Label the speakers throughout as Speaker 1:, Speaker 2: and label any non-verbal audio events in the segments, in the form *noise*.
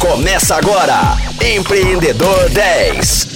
Speaker 1: Começa agora, Empreendedor 10.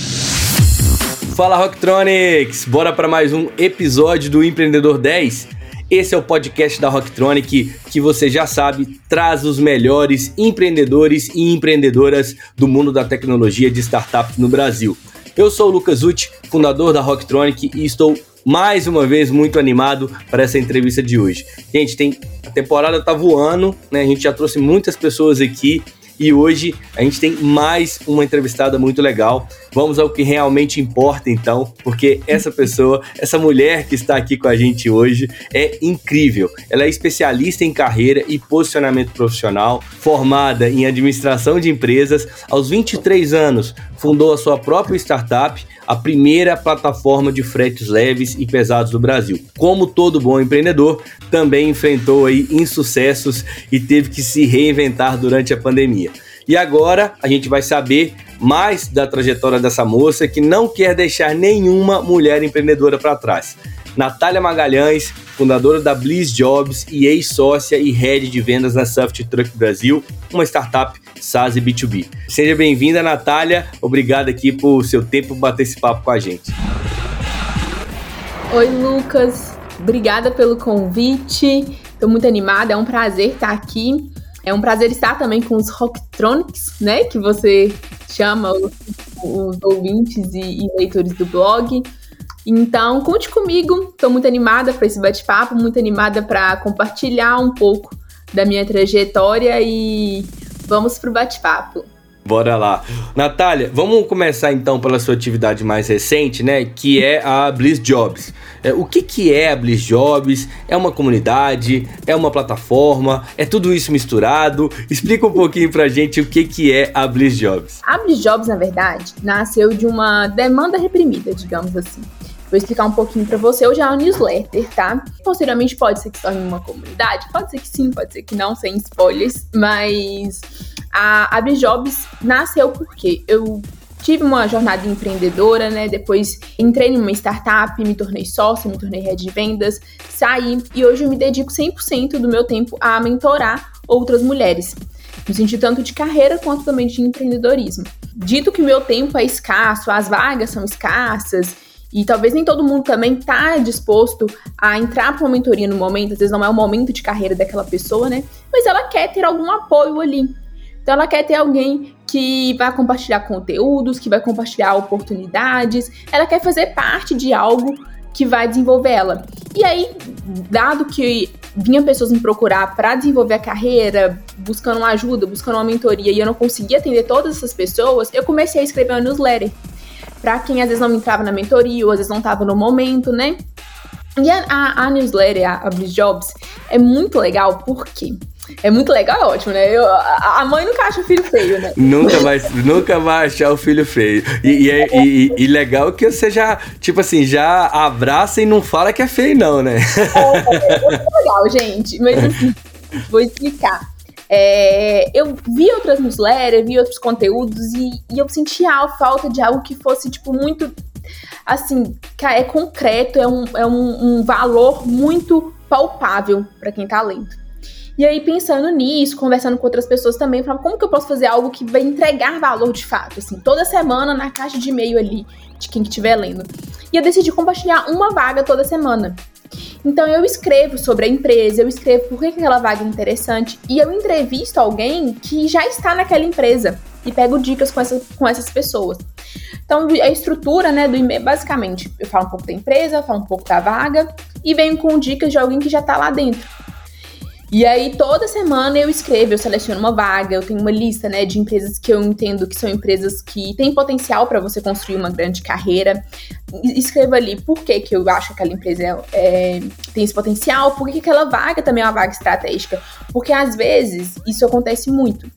Speaker 2: Fala Rocktronics, bora para mais um episódio do Empreendedor 10. Esse é o podcast da Rocktronic que você já sabe traz os melhores empreendedores e empreendedoras do mundo da tecnologia de startup no Brasil. Eu sou o Lucas Uti, fundador da Rocktronic e estou mais uma vez muito animado para essa entrevista de hoje. Gente, tem a temporada tá voando, né? A gente já trouxe muitas pessoas aqui e hoje a gente tem mais uma entrevistada muito legal. Vamos ao que realmente importa, então, porque essa pessoa, essa mulher que está aqui com a gente hoje é incrível. Ela é especialista em carreira e posicionamento profissional, formada em administração de empresas. Aos 23 anos, fundou a sua própria startup, a primeira plataforma de fretes leves e pesados do Brasil. Como todo bom empreendedor, também enfrentou aí insucessos e teve que se reinventar durante a pandemia. E agora a gente vai saber mais da trajetória dessa moça que não quer deixar nenhuma mulher empreendedora para trás. Natália Magalhães, fundadora da Bliss Jobs e ex-sócia e head de vendas na Soft Truck Brasil, uma startup SaaS e B2B. Seja bem-vinda, Natália. Obrigado aqui por seu tempo bater esse papo com a gente.
Speaker 3: Oi, Lucas. Obrigada pelo convite. Estou muito animada, é um prazer estar aqui. É um prazer estar também com os Rocktronics, né? Que você chama os, os ouvintes e, e, leitores do blog. Então, conte comigo. Estou muito animada para esse bate-papo, muito animada para compartilhar um pouco da minha trajetória e vamos para o bate-papo.
Speaker 2: Bora lá. Natália, vamos começar então pela sua atividade mais recente, né? Que é a Bliss Jobs. É, o que, que é a Bliss Jobs? É uma comunidade? É uma plataforma? É tudo isso misturado? Explica um pouquinho pra gente o que, que é a Bliss Jobs.
Speaker 3: A Bliss Jobs, na verdade, nasceu de uma demanda reprimida, digamos assim. Vou explicar um pouquinho para você. Hoje é uma newsletter, tá? Posteriormente pode ser que se torne uma comunidade, pode ser que sim, pode ser que não, sem spoilers, mas a AbriJobs nasceu porque eu tive uma jornada empreendedora, né? Depois entrei numa startup, me tornei sócio, me tornei head de vendas, saí e hoje eu me dedico 100% do meu tempo a mentorar outras mulheres. No sentido tanto de carreira quanto também de empreendedorismo. Dito que o meu tempo é escasso, as vagas são escassas e talvez nem todo mundo também tá disposto a entrar para uma mentoria no momento, às vezes não é o momento de carreira daquela pessoa, né? Mas ela quer ter algum apoio ali. Então ela quer ter alguém que vai compartilhar conteúdos, que vai compartilhar oportunidades, ela quer fazer parte de algo que vai desenvolver ela. E aí, dado que vinha pessoas me procurar para desenvolver a carreira, buscando uma ajuda, buscando uma mentoria, e eu não conseguia atender todas essas pessoas, eu comecei a escrever uma newsletter para quem às vezes não entrava na mentoria ou às vezes não estava no momento, né? E a, a, a newsletter, a, a Bliss Jobs, é muito legal porque é muito legal, é ótimo, né? Eu, a mãe nunca acha o filho feio, né?
Speaker 2: Nunca vai, nunca vai achar o filho feio. E, e, é, e, e, legal que você já, tipo assim, já abraça e não fala que é feio, não, né?
Speaker 3: É, é muito legal, gente. Mas assim, vou explicar. É, eu vi outras newsletters, vi outros conteúdos e, e eu sentia a falta de algo que fosse, tipo, muito assim, é concreto, é um, é um, um valor muito palpável para quem tá lendo. E aí, pensando nisso, conversando com outras pessoas também, falando como que eu posso fazer algo que vai entregar valor de fato, assim, toda semana na caixa de e-mail ali de quem estiver lendo. E eu decidi compartilhar uma vaga toda semana. Então eu escrevo sobre a empresa, eu escrevo por que aquela vaga é interessante e eu entrevisto alguém que já está naquela empresa e pego dicas com, essa, com essas pessoas. Então a estrutura né, do e-mail, basicamente, eu falo um pouco da empresa, falo um pouco da vaga e venho com dicas de alguém que já está lá dentro. E aí, toda semana eu escrevo, eu seleciono uma vaga, eu tenho uma lista, né, de empresas que eu entendo que são empresas que têm potencial para você construir uma grande carreira. Escrevo ali por que, que eu acho que aquela empresa é, tem esse potencial, por que, que aquela vaga também é uma vaga estratégica. Porque às vezes isso acontece muito.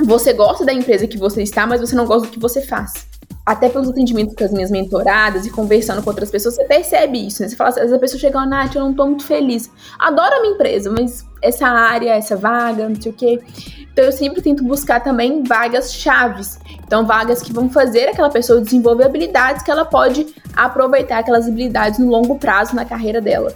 Speaker 3: Você gosta da empresa que você está, mas você não gosta do que você faz até pelos atendimentos com as minhas mentoradas e conversando com outras pessoas, você percebe isso, né? Você fala assim, a pessoa chega, Nath, eu não tô muito feliz. Adoro a minha empresa, mas essa área, essa vaga, não sei o quê. Então eu sempre tento buscar também vagas chaves. Então, vagas que vão fazer aquela pessoa desenvolver habilidades que ela pode aproveitar aquelas habilidades no longo prazo na carreira dela.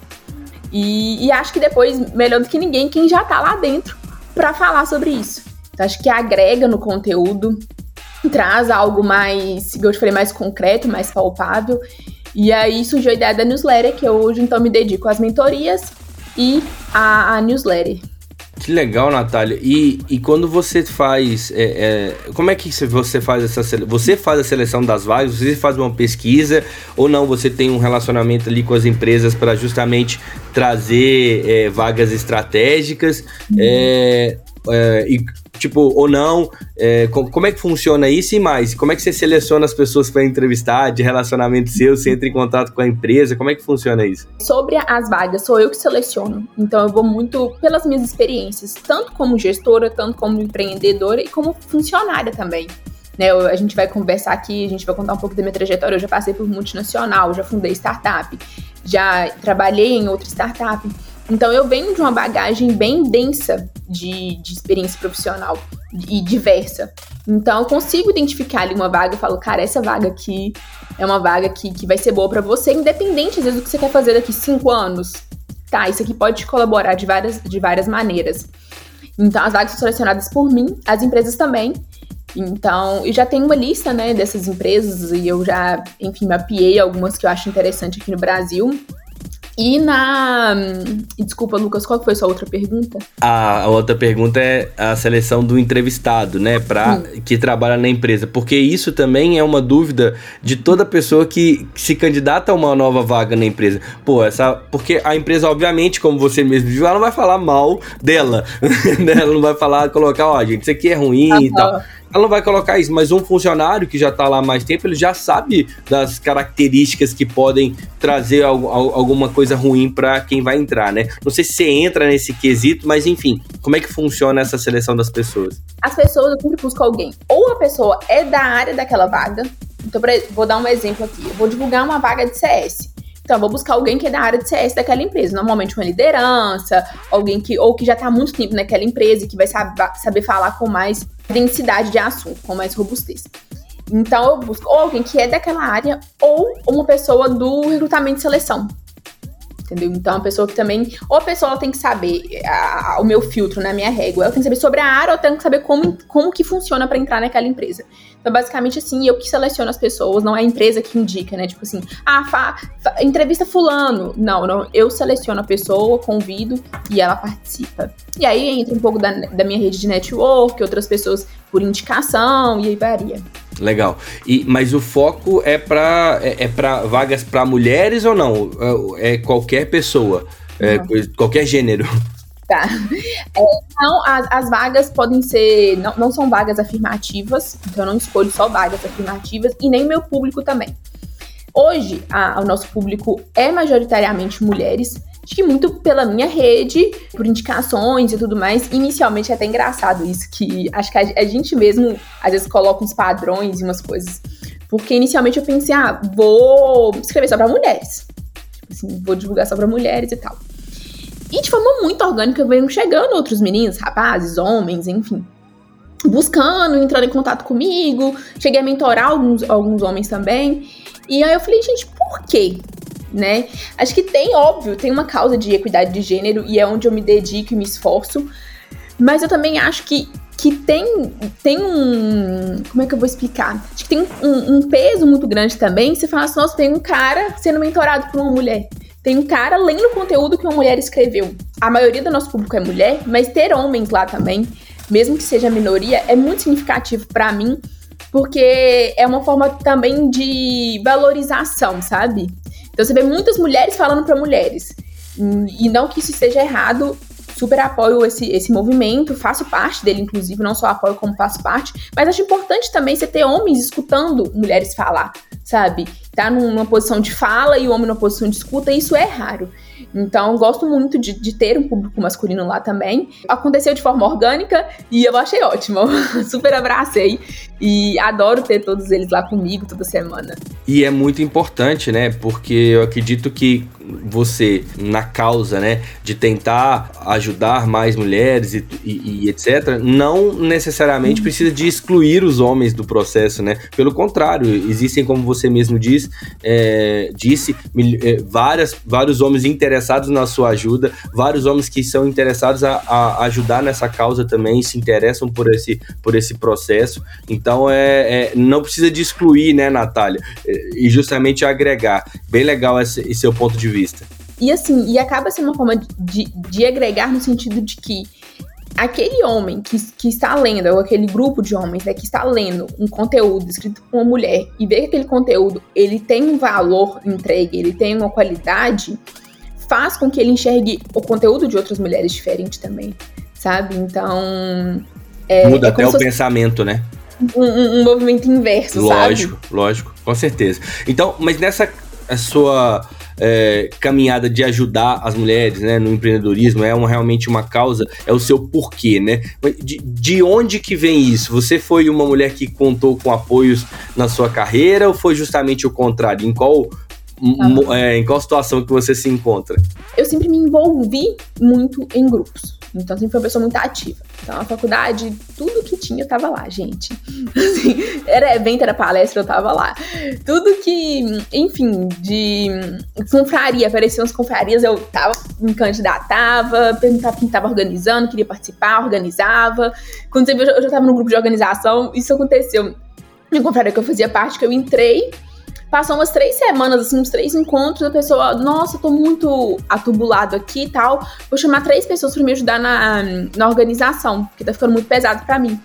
Speaker 3: E, e acho que depois, melhor do que ninguém, quem já tá lá dentro para falar sobre isso. Então, acho que agrega no conteúdo, traz algo mais, como eu te falei, mais concreto, mais palpável. E aí surgiu a ideia da newsletter, que eu hoje então me dedico às mentorias e à, à newsletter.
Speaker 2: Que legal, Natália. E, e quando você faz. É, é, como é que você faz essa Você faz a seleção das vagas? Você faz uma pesquisa? Ou não? Você tem um relacionamento ali com as empresas para justamente trazer é, vagas estratégicas? Uhum. É, e tipo, ou não? É, como é que funciona isso e mais? Como é que você seleciona as pessoas para entrevistar, de relacionamento seu, você entra em contato com a empresa? Como é que funciona isso?
Speaker 3: Sobre as vagas, sou eu que seleciono. Então eu vou muito pelas minhas experiências, tanto como gestora, tanto como empreendedora e como funcionária também. Né, a gente vai conversar aqui, a gente vai contar um pouco da minha trajetória. Eu já passei por multinacional, já fundei startup, já trabalhei em outra startup. Então eu venho de uma bagagem bem densa de, de experiência profissional e diversa. Então eu consigo identificar ali uma vaga e falo, cara, essa vaga aqui é uma vaga que, que vai ser boa para você, independente às vezes do que você quer fazer daqui cinco anos. Tá, isso aqui pode colaborar de várias, de várias maneiras. Então as vagas são selecionadas por mim, as empresas também. Então, eu já tenho uma lista, né, dessas empresas e eu já, enfim, mapeei algumas que eu acho interessante aqui no Brasil. E na. Desculpa, Lucas, qual foi a sua outra pergunta?
Speaker 2: A, outra pergunta é a seleção do entrevistado, né? Pra, que trabalha na empresa. Porque isso também é uma dúvida de toda pessoa que se candidata a uma nova vaga na empresa. Pô, essa. Porque a empresa, obviamente, como você mesmo viu, ela não vai falar mal dela. *laughs* Né? ela não vai falar, colocar, ó, gente, isso aqui é ruim uhum. e tal ela vai colocar isso, mas um funcionário que já está lá há mais tempo, ele já sabe das características que podem trazer alguma coisa ruim para quem vai entrar, né? Não sei se você entra nesse quesito, mas enfim, como é que funciona essa seleção das pessoas?
Speaker 3: As pessoas, eu sempre busco alguém. Ou a pessoa é da área daquela vaga, então vou dar um exemplo aqui. Eu vou divulgar uma vaga de CS. Então, vou buscar alguém que é da área de CS daquela empresa. Normalmente uma liderança, alguém que ou que já está há muito tempo naquela empresa e que vai saber, saber falar com mais densidade de assunto, com mais robustez. Então eu busco ou alguém que é daquela área ou uma pessoa do recrutamento e seleção. Entendeu? Então, a pessoa que também. Ou a pessoa tem que saber a, a, o meu filtro na minha régua. Ela tem que saber sobre a área ou tem que saber como, como que funciona para entrar naquela empresa. Então, basicamente, assim, eu que seleciono as pessoas, não é a empresa que indica, né? Tipo assim, ah, fa, fa, entrevista fulano. Não, não, eu seleciono a pessoa, convido e ela participa. E aí entra um pouco da, da minha rede de network, outras pessoas por indicação, e aí varia.
Speaker 2: Legal. E, mas o foco é para é, é para vagas para mulheres ou não? É, é qualquer pessoa, é, qualquer gênero.
Speaker 3: Tá. *laughs* É, então, as, as, vagas podem ser. Não, não são vagas afirmativas, então eu não escolho só vagas afirmativas e nem meu público também. Hoje, a, o nosso público é majoritariamente mulheres. Acho que muito pela minha rede, por indicações e tudo mais. Inicialmente é até engraçado isso, que acho que a, a gente mesmo às vezes coloca uns padrões e umas coisas. Porque inicialmente eu pensei, ah, vou escrever só para mulheres. Tipo assim, vou divulgar só para mulheres e tal. E de forma muito orgânica veio chegando outros meninos, rapazes, homens, enfim. Buscando, entrando em contato comigo. Cheguei a mentorar alguns, alguns homens também. E aí eu falei, gente, por quê? Né? Acho que tem, óbvio, tem uma causa de equidade de gênero e é onde eu me dedico e me esforço. Mas eu também acho que, que tem, tem um. Como é que eu vou explicar? Acho que tem um, um peso muito grande também. Você fala assim, nossa, tem um cara sendo mentorado por uma mulher. Tem um cara lendo o conteúdo que uma mulher escreveu. A maioria do nosso público é mulher, mas ter homens lá também, mesmo que seja minoria, é muito significativo para mim, porque é uma forma também de valorização, sabe? Então você vê muitas mulheres falando para mulheres. E não que isso esteja errado, super apoio esse, esse movimento, faço parte dele, inclusive, não só apoio como faço parte, mas acho importante também você ter homens escutando mulheres falar, sabe? Tá numa posição de fala e o homem numa posição de escuta, isso é raro. Então, gosto muito de, de, ter um público masculino lá também. Aconteceu de forma orgânica e eu achei ótimo. *laughs* Super abracei e adoro ter todos eles lá comigo toda semana.
Speaker 2: E é muito importante, né? Porque eu acredito que você, na causa, né, de tentar ajudar mais mulheres e, e, e etc., não necessariamente precisa de excluir os homens do processo, né? Pelo contrário, existem, como você mesmo disse, diz, é, disse, é, várias, vários homens interessados na sua ajuda, vários homens que são interessados a, a ajudar nessa causa também, se interessam por esse, por esse processo. Então, é, é não precisa de excluir, né, Natália? E justamente agregar. Bem legal esse, esse seu ponto de vista.
Speaker 3: E assim, e acaba sendo uma forma de, de agregar no sentido de que aquele homem que, que está lendo, ou aquele grupo de homens né, que está lendo um conteúdo escrito por uma mulher e vê que aquele conteúdo ele tem um valor entregue, ele tem uma qualidade, faz com que ele enxergue o conteúdo de outras mulheres diferente também, sabe? Então.
Speaker 2: É, Muda é até o pensamento, né?
Speaker 3: Um, um, um, movimento inverso,
Speaker 2: lógico, sabe? Lógico, lógico, com certeza. Então, mas nessa sua é, caminhada de ajudar as mulheres né, no empreendedorismo, é uma, realmente uma causa, é o seu porquê, né? De, de onde que vem isso? Você foi uma mulher que contou com apoios na sua carreira ou foi justamente o contrário? Em qual ah. é, em qual situação que você se encontra?
Speaker 3: Eu sempre me envolvi muito em grupos. Então, sempre fui uma pessoa muito ativa. Então, a faculdade, tudo que tinha, eu tava lá, gente. *laughs* Assim, era evento, era palestra, eu tava lá. Tudo que, enfim, de confraria, apareciam as confrarias, eu tava, me candidatava, perguntava quem tava organizando, queria participar, organizava. Quando você viu, eu já tava no grupo de organização, isso aconteceu. Minha confraria que eu fazia parte, que eu entrei, Passou umas três semanas, assim, uns três encontros, a pessoa, nossa, tô muito atubulado aqui e tal. Vou chamar três pessoas para me ajudar na, na organização, porque tá ficando muito pesado para mim.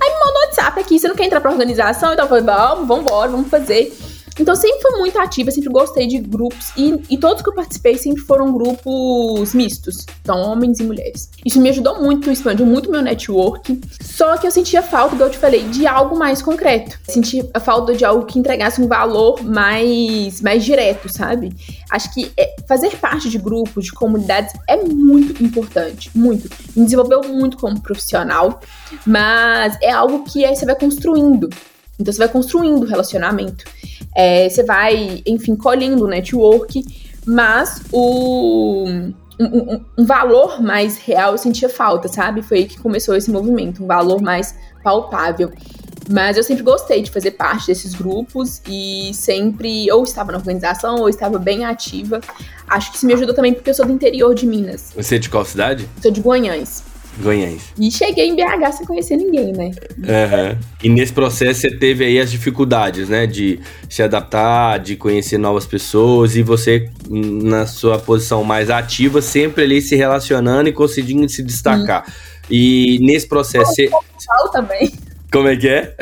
Speaker 3: Aí me mandou WhatsApp aqui, você não quer entrar pra organização? Então eu falei, vamos, embora, vamos fazer. Então sempre fui muito ativa, sempre gostei de grupos e, e todos que eu participei sempre foram grupos mistos, então homens e mulheres. Isso me ajudou muito, expandiu muito meu network. Só que eu sentia falta, como eu te falei, de algo mais concreto. Senti a falta de algo que entregasse um valor mais, mais direto, sabe? Acho que é, fazer parte de grupos, de comunidades é muito importante, muito. Me desenvolveu muito como profissional, mas é algo que aí você vai construindo. Então você vai construindo relacionamento. É, você vai, enfim, colhendo o network, mas o. Um, um, valor mais real eu sentia falta, sabe? Foi aí que começou esse movimento, um valor mais palpável. Mas eu sempre gostei de fazer parte desses grupos e sempre ou estava na organização ou estava bem ativa. Acho que isso me ajudou também porque eu sou do interior de Minas.
Speaker 2: Você é de qual cidade?
Speaker 3: Sou de Guanhães.
Speaker 2: Goiães.
Speaker 3: E cheguei em BH sem conhecer ninguém, né?
Speaker 2: Uhum. E nesse processo você teve aí as dificuldades, né? De se adaptar, de conhecer novas pessoas e você, na sua posição mais ativa, sempre ali se relacionando e conseguindo se destacar. Sim. E nesse processo. Você...
Speaker 3: também.
Speaker 2: Como é que é?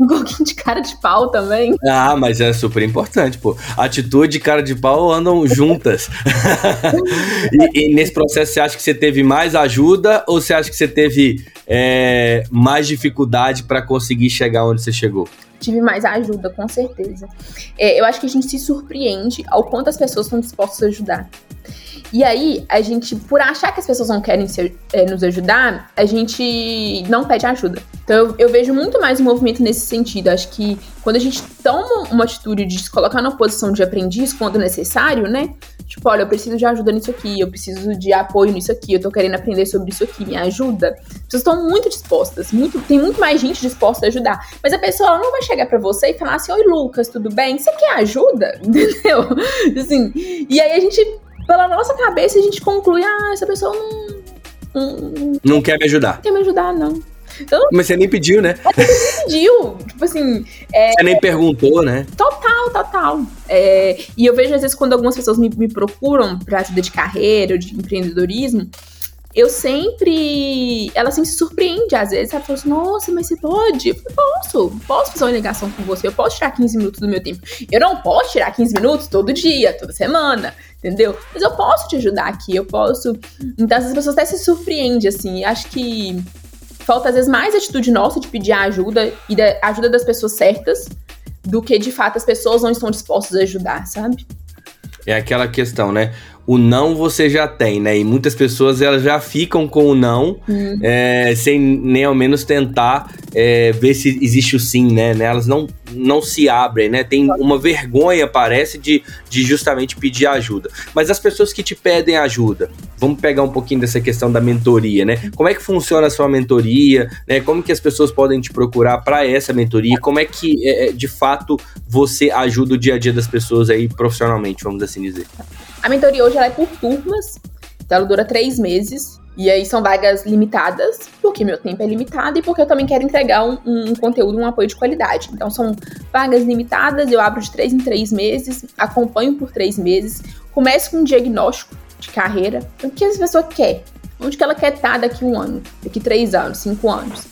Speaker 3: Um *laughs* pouquinho de cara de pau também.
Speaker 2: Ah, mas é super importante, pô. Atitude e cara de pau andam juntas. *laughs* e, e, nesse processo, você acha que você teve mais ajuda ou você acha que você teve é, mais dificuldade para conseguir chegar onde você chegou?
Speaker 3: Tive mais ajuda, com certeza. É, eu acho que a gente se surpreende ao quanto as pessoas estão dispostas a ajudar. E aí, a gente, por achar que as pessoas não querem é, nos ajudar, a gente não pede ajuda. Então, eu, eu, vejo muito mais movimento nesse sentido. Acho que quando a gente toma uma atitude de se colocar na posição de aprendiz quando necessário, né? Tipo, olha, eu preciso de ajuda nisso aqui, eu preciso de apoio nisso aqui, eu tô querendo aprender sobre isso aqui, me ajuda. As pessoas estão muito dispostas, muito, tem muito mais gente disposta a ajudar. Mas a pessoa não vai chegar para você e falar assim: Oi, Lucas, tudo bem? Você quer ajuda? *laughs* Entendeu? Assim, e aí a gente pela nossa cabeça, a gente conclui, ah, essa pessoa não.
Speaker 2: Não, não quer me ajudar. Não
Speaker 3: quer me ajudar, não.
Speaker 2: Então, Mas você nem pediu, né?
Speaker 3: Você pediu. tipo assim.
Speaker 2: É, você nem perguntou, né?
Speaker 3: Total, total. É, e eu vejo, às vezes, quando algumas pessoas me, me procuram pra ajuda de carreira ou de empreendedorismo, eu sempre. Ela sempre se surpreende, às vezes. Ela fala assim: Nossa, mas você pode? Eu posso, posso fazer uma ligação com você. Eu posso tirar 15 minutos do meu tempo. Eu não posso tirar 15 minutos todo dia, toda semana, entendeu? Mas eu posso te ajudar aqui, eu posso. Então, as pessoas até se surpreendem, assim. Acho que falta, às vezes, mais atitude nossa de pedir ajuda e da ajuda das pessoas certas do que, de fato, as pessoas não estão dispostas a ajudar, sabe?
Speaker 2: É aquela questão, né? O não você já tem, né? E muitas pessoas elas já ficam com o não, hum. é, sem nem ao menos tentar é, ver se existe o sim, né? Elas não, não se abrem, né? Tem uma vergonha, parece, de, de justamente pedir ajuda. Mas as pessoas que te pedem ajuda, vamos pegar um pouquinho dessa questão da mentoria, né? Como é que funciona a sua mentoria, né? Como que as pessoas podem te procurar para essa mentoria? Como é que, é, é, de fato, você ajuda o dia a dia das pessoas aí profissionalmente, vamos assim dizer?
Speaker 3: A mentoria hoje é por turmas, então ela dura três meses. E aí são vagas limitadas, porque meu tempo é limitado e porque eu também quero entregar um, um, conteúdo, um apoio de qualidade. Então são vagas limitadas, eu abro de três em três meses, acompanho por três meses, começo com um diagnóstico de carreira. O que essa pessoa quer? Onde que ela quer estar daqui um ano, daqui três anos, cinco anos?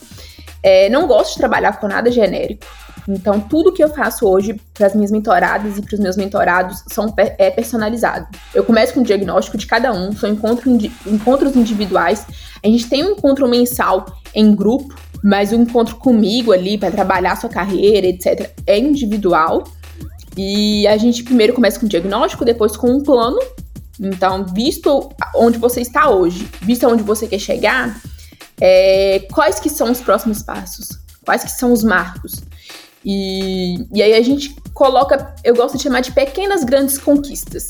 Speaker 3: É, não gosto de trabalhar com nada genérico. Então, tudo que eu faço hoje para as minhas mentoradas e para os meus mentorados são, é personalizado. Eu começo com o diagnóstico de cada um, são encontro, encontros individuais. A gente tem um encontro mensal em grupo, mas o encontro comigo ali para trabalhar sua carreira, etc., é individual. E a gente primeiro começa com o diagnóstico, depois com um plano. Então, visto onde você está hoje, visto onde você quer chegar, é, quais que são os próximos passos? Quais que são os marcos? E, e aí a gente coloca, eu gosto de chamar de pequenas grandes conquistas.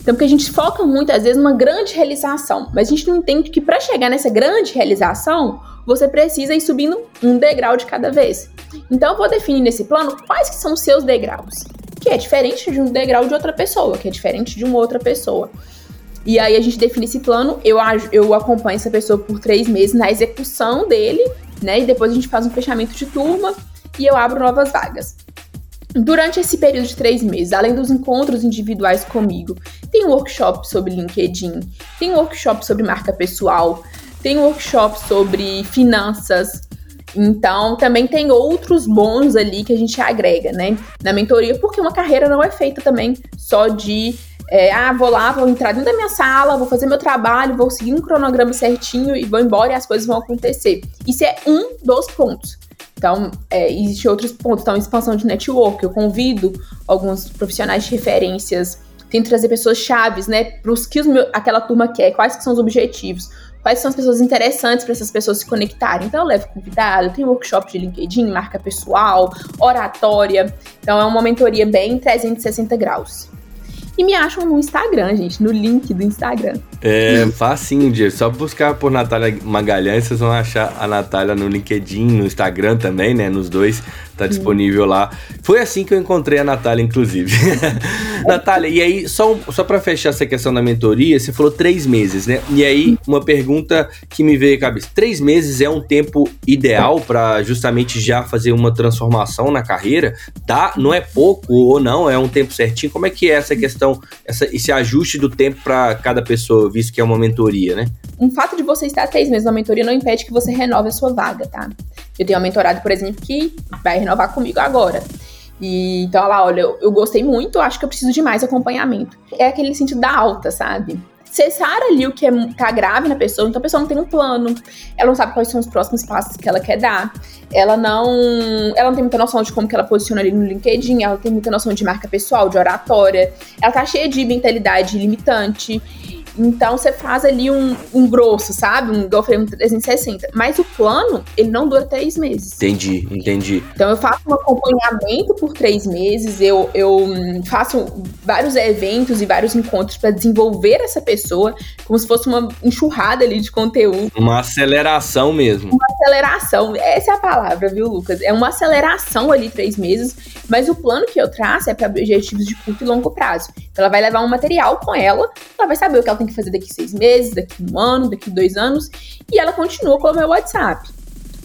Speaker 3: Então, porque a gente foca muitas vezes numa grande realização, mas a gente não entende que para chegar nessa grande realização, você precisa ir subindo um degrau de cada vez. Então, eu vou definir nesse plano quais que são os seus degraus, que é diferente de um degrau de outra pessoa, que é diferente de uma outra pessoa. E aí a gente define esse plano, eu, eu acompanho essa pessoa por três meses na execução dele, né? E depois a gente faz um fechamento de turma e eu abro novas vagas. Durante esse período de três meses, além dos encontros individuais comigo, tem workshop sobre LinkedIn, tem workshop sobre marca pessoal, tem workshop sobre finanças. Então, também tem outros bônus ali que a gente agrega, né, na mentoria, porque uma carreira não é feita também só de é, ah, vou lá, vou entrar dentro da minha sala, vou fazer meu trabalho, vou seguir um cronograma certinho e vou embora e as coisas vão acontecer. Isso é um dos pontos. Então, é, existe outros pontos. Então, expansão de network. Eu convido alguns profissionais de referências, tento trazer pessoas chaves, né, para os que aquela turma quer, quais que são os objetivos, quais são as pessoas interessantes para essas pessoas se conectarem. Então, eu levo convidado, tem workshop de LinkedIn, marca pessoal, oratória. Então, é uma mentoria bem 360 graus. E me acham no Instagram, gente, no link do Instagram.
Speaker 2: É facinho, Diego. Só buscar por Natália Magalhães, vocês vão achar a Natália no LinkedIn, no Instagram também, né? Nos dois tá disponível lá. Foi assim que eu encontrei a Natália, inclusive. *laughs* Natália, e aí, só, só para fechar essa questão da mentoria, você falou três meses, né? E aí, uma pergunta que me veio à cabeça: três meses é um tempo ideal para justamente já fazer uma transformação na carreira? Dá, não é pouco ou não? É um tempo certinho? Como é que é essa questão, essa, esse ajuste do tempo para cada pessoa, visto que é uma mentoria, né?
Speaker 3: Um fato de você estar três meses na mentoria não impede que você renove a sua vaga, tá? Eu tenho uma mentorada, por exemplo, que vai renovar comigo agora. E então ela, olha, eu, eu gostei muito, acho que eu preciso de mais acompanhamento. É aquele sentido da alta, sabe? cessar ali o que é, tá grave na pessoa, então a pessoa não tem um plano, ela não sabe quais são os próximos passos que ela quer dar, ela não, ela não tem muita noção de como que ela posiciona ali no LinkedIn, ela tem muita noção de marca pessoal, de oratória, ela tá cheia de mentalidade limitante, então você faz ali um, um grosso, sabe? Um, igual eu falei, um 360. Mas o plano, ele não dura três meses.
Speaker 2: Entendi, entendi.
Speaker 3: Então eu faço um acompanhamento por três meses, eu, eu hum, faço vários eventos e vários encontros para desenvolver essa pessoa, como se fosse uma enxurrada ali de conteúdo.
Speaker 2: Uma aceleração mesmo.
Speaker 3: Uma aceleração, essa é a palavra, viu, Lucas? É uma aceleração ali três meses, mas o plano que eu traço é para objetivos de curto e longo prazo. Então ela vai levar um material com ela, ela vai saber o que ela tem que fazer daqui seis meses, daqui um ano, daqui dois anos, e ela continua com o meu WhatsApp.